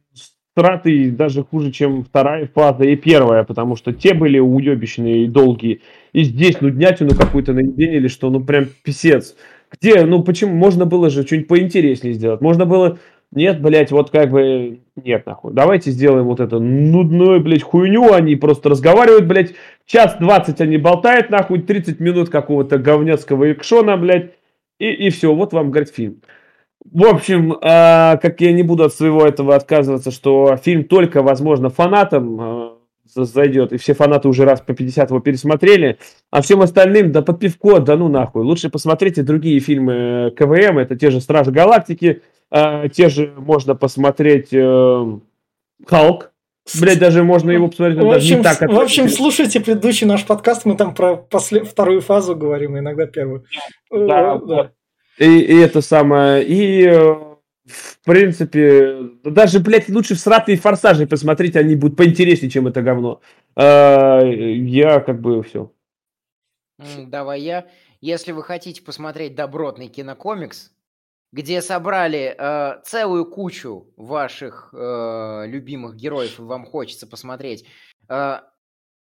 стратый даже хуже, чем вторая фаза и первая, потому что те были уебищные и долгие. И здесь, ну, днятину какую-то на день или что, ну, прям писец. Где, ну, почему? Можно было же что-нибудь поинтереснее сделать. Можно было нет, блядь, вот как бы... Нет, нахуй. Давайте сделаем вот это нудную, блядь, хуйню. Они просто разговаривают, блядь. Час двадцать они болтают, нахуй. 30 минут какого-то говняцкого экшона, блядь. И, и все, вот вам, говорит, фильм. В общем, э, как я не буду от своего этого отказываться, что фильм только, возможно, фанатам э, зайдет, и все фанаты уже раз по 50 его пересмотрели, а всем остальным, да под пивко, да ну нахуй. Лучше посмотрите другие фильмы э, КВМ, это те же Стражи Галактики, э, те же можно посмотреть э, Халк, Блять, даже можно его посмотреть. В общем, не так, в общем слушайте предыдущий наш подкаст, мы там про после, вторую фазу говорим, иногда первую. Да, э, да. И, и это самое, и э, в принципе, даже, блядь, лучше в сратые форсажи посмотреть, они будут поинтереснее, чем это говно. А, я как бы все. Давай я. Если вы хотите посмотреть добротный кинокомикс, где собрали э, целую кучу ваших э, любимых героев, и вам хочется посмотреть. Э,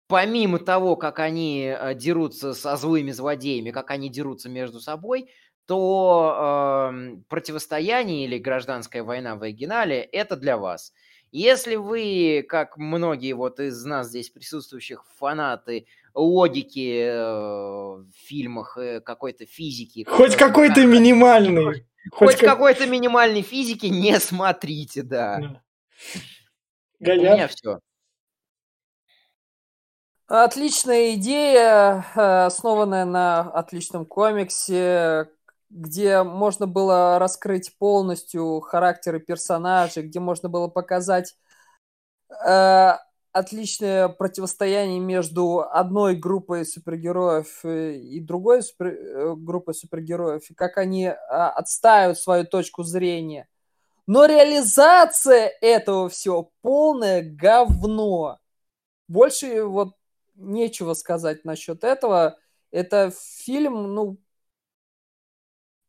помимо того, как они э, дерутся со злыми злодеями, как они дерутся между собой, то э, противостояние или гражданская война в оригинале это для вас. Если вы, как многие вот из нас здесь присутствующих, фанаты логики э, в фильмах, э, какой-то физики... Хоть какой-то минимальный. Хоть, Хоть как... какой-то минимальной физики не смотрите, да. да. У меня все. Отличная идея, э, основанная на отличном комиксе, где можно было раскрыть полностью характеры персонажей, где можно было показать э, отличное противостояние между одной группой супергероев э, и другой супер, э, группой супергероев, и как они а, отстаивают свою точку зрения. Но реализация этого всего полное говно. Больше вот нечего сказать насчет этого. Это фильм, ну,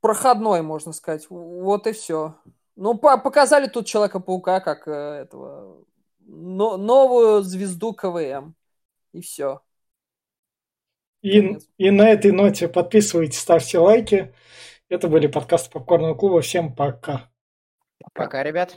проходной, можно сказать. Вот и все. Ну, показали тут Человека-паука как э, этого но, новую звезду КВМ. И все. И, и на этой ноте подписывайтесь, ставьте лайки. Это были подкасты Попкорного клуба. Всем пока. Пока, ребят.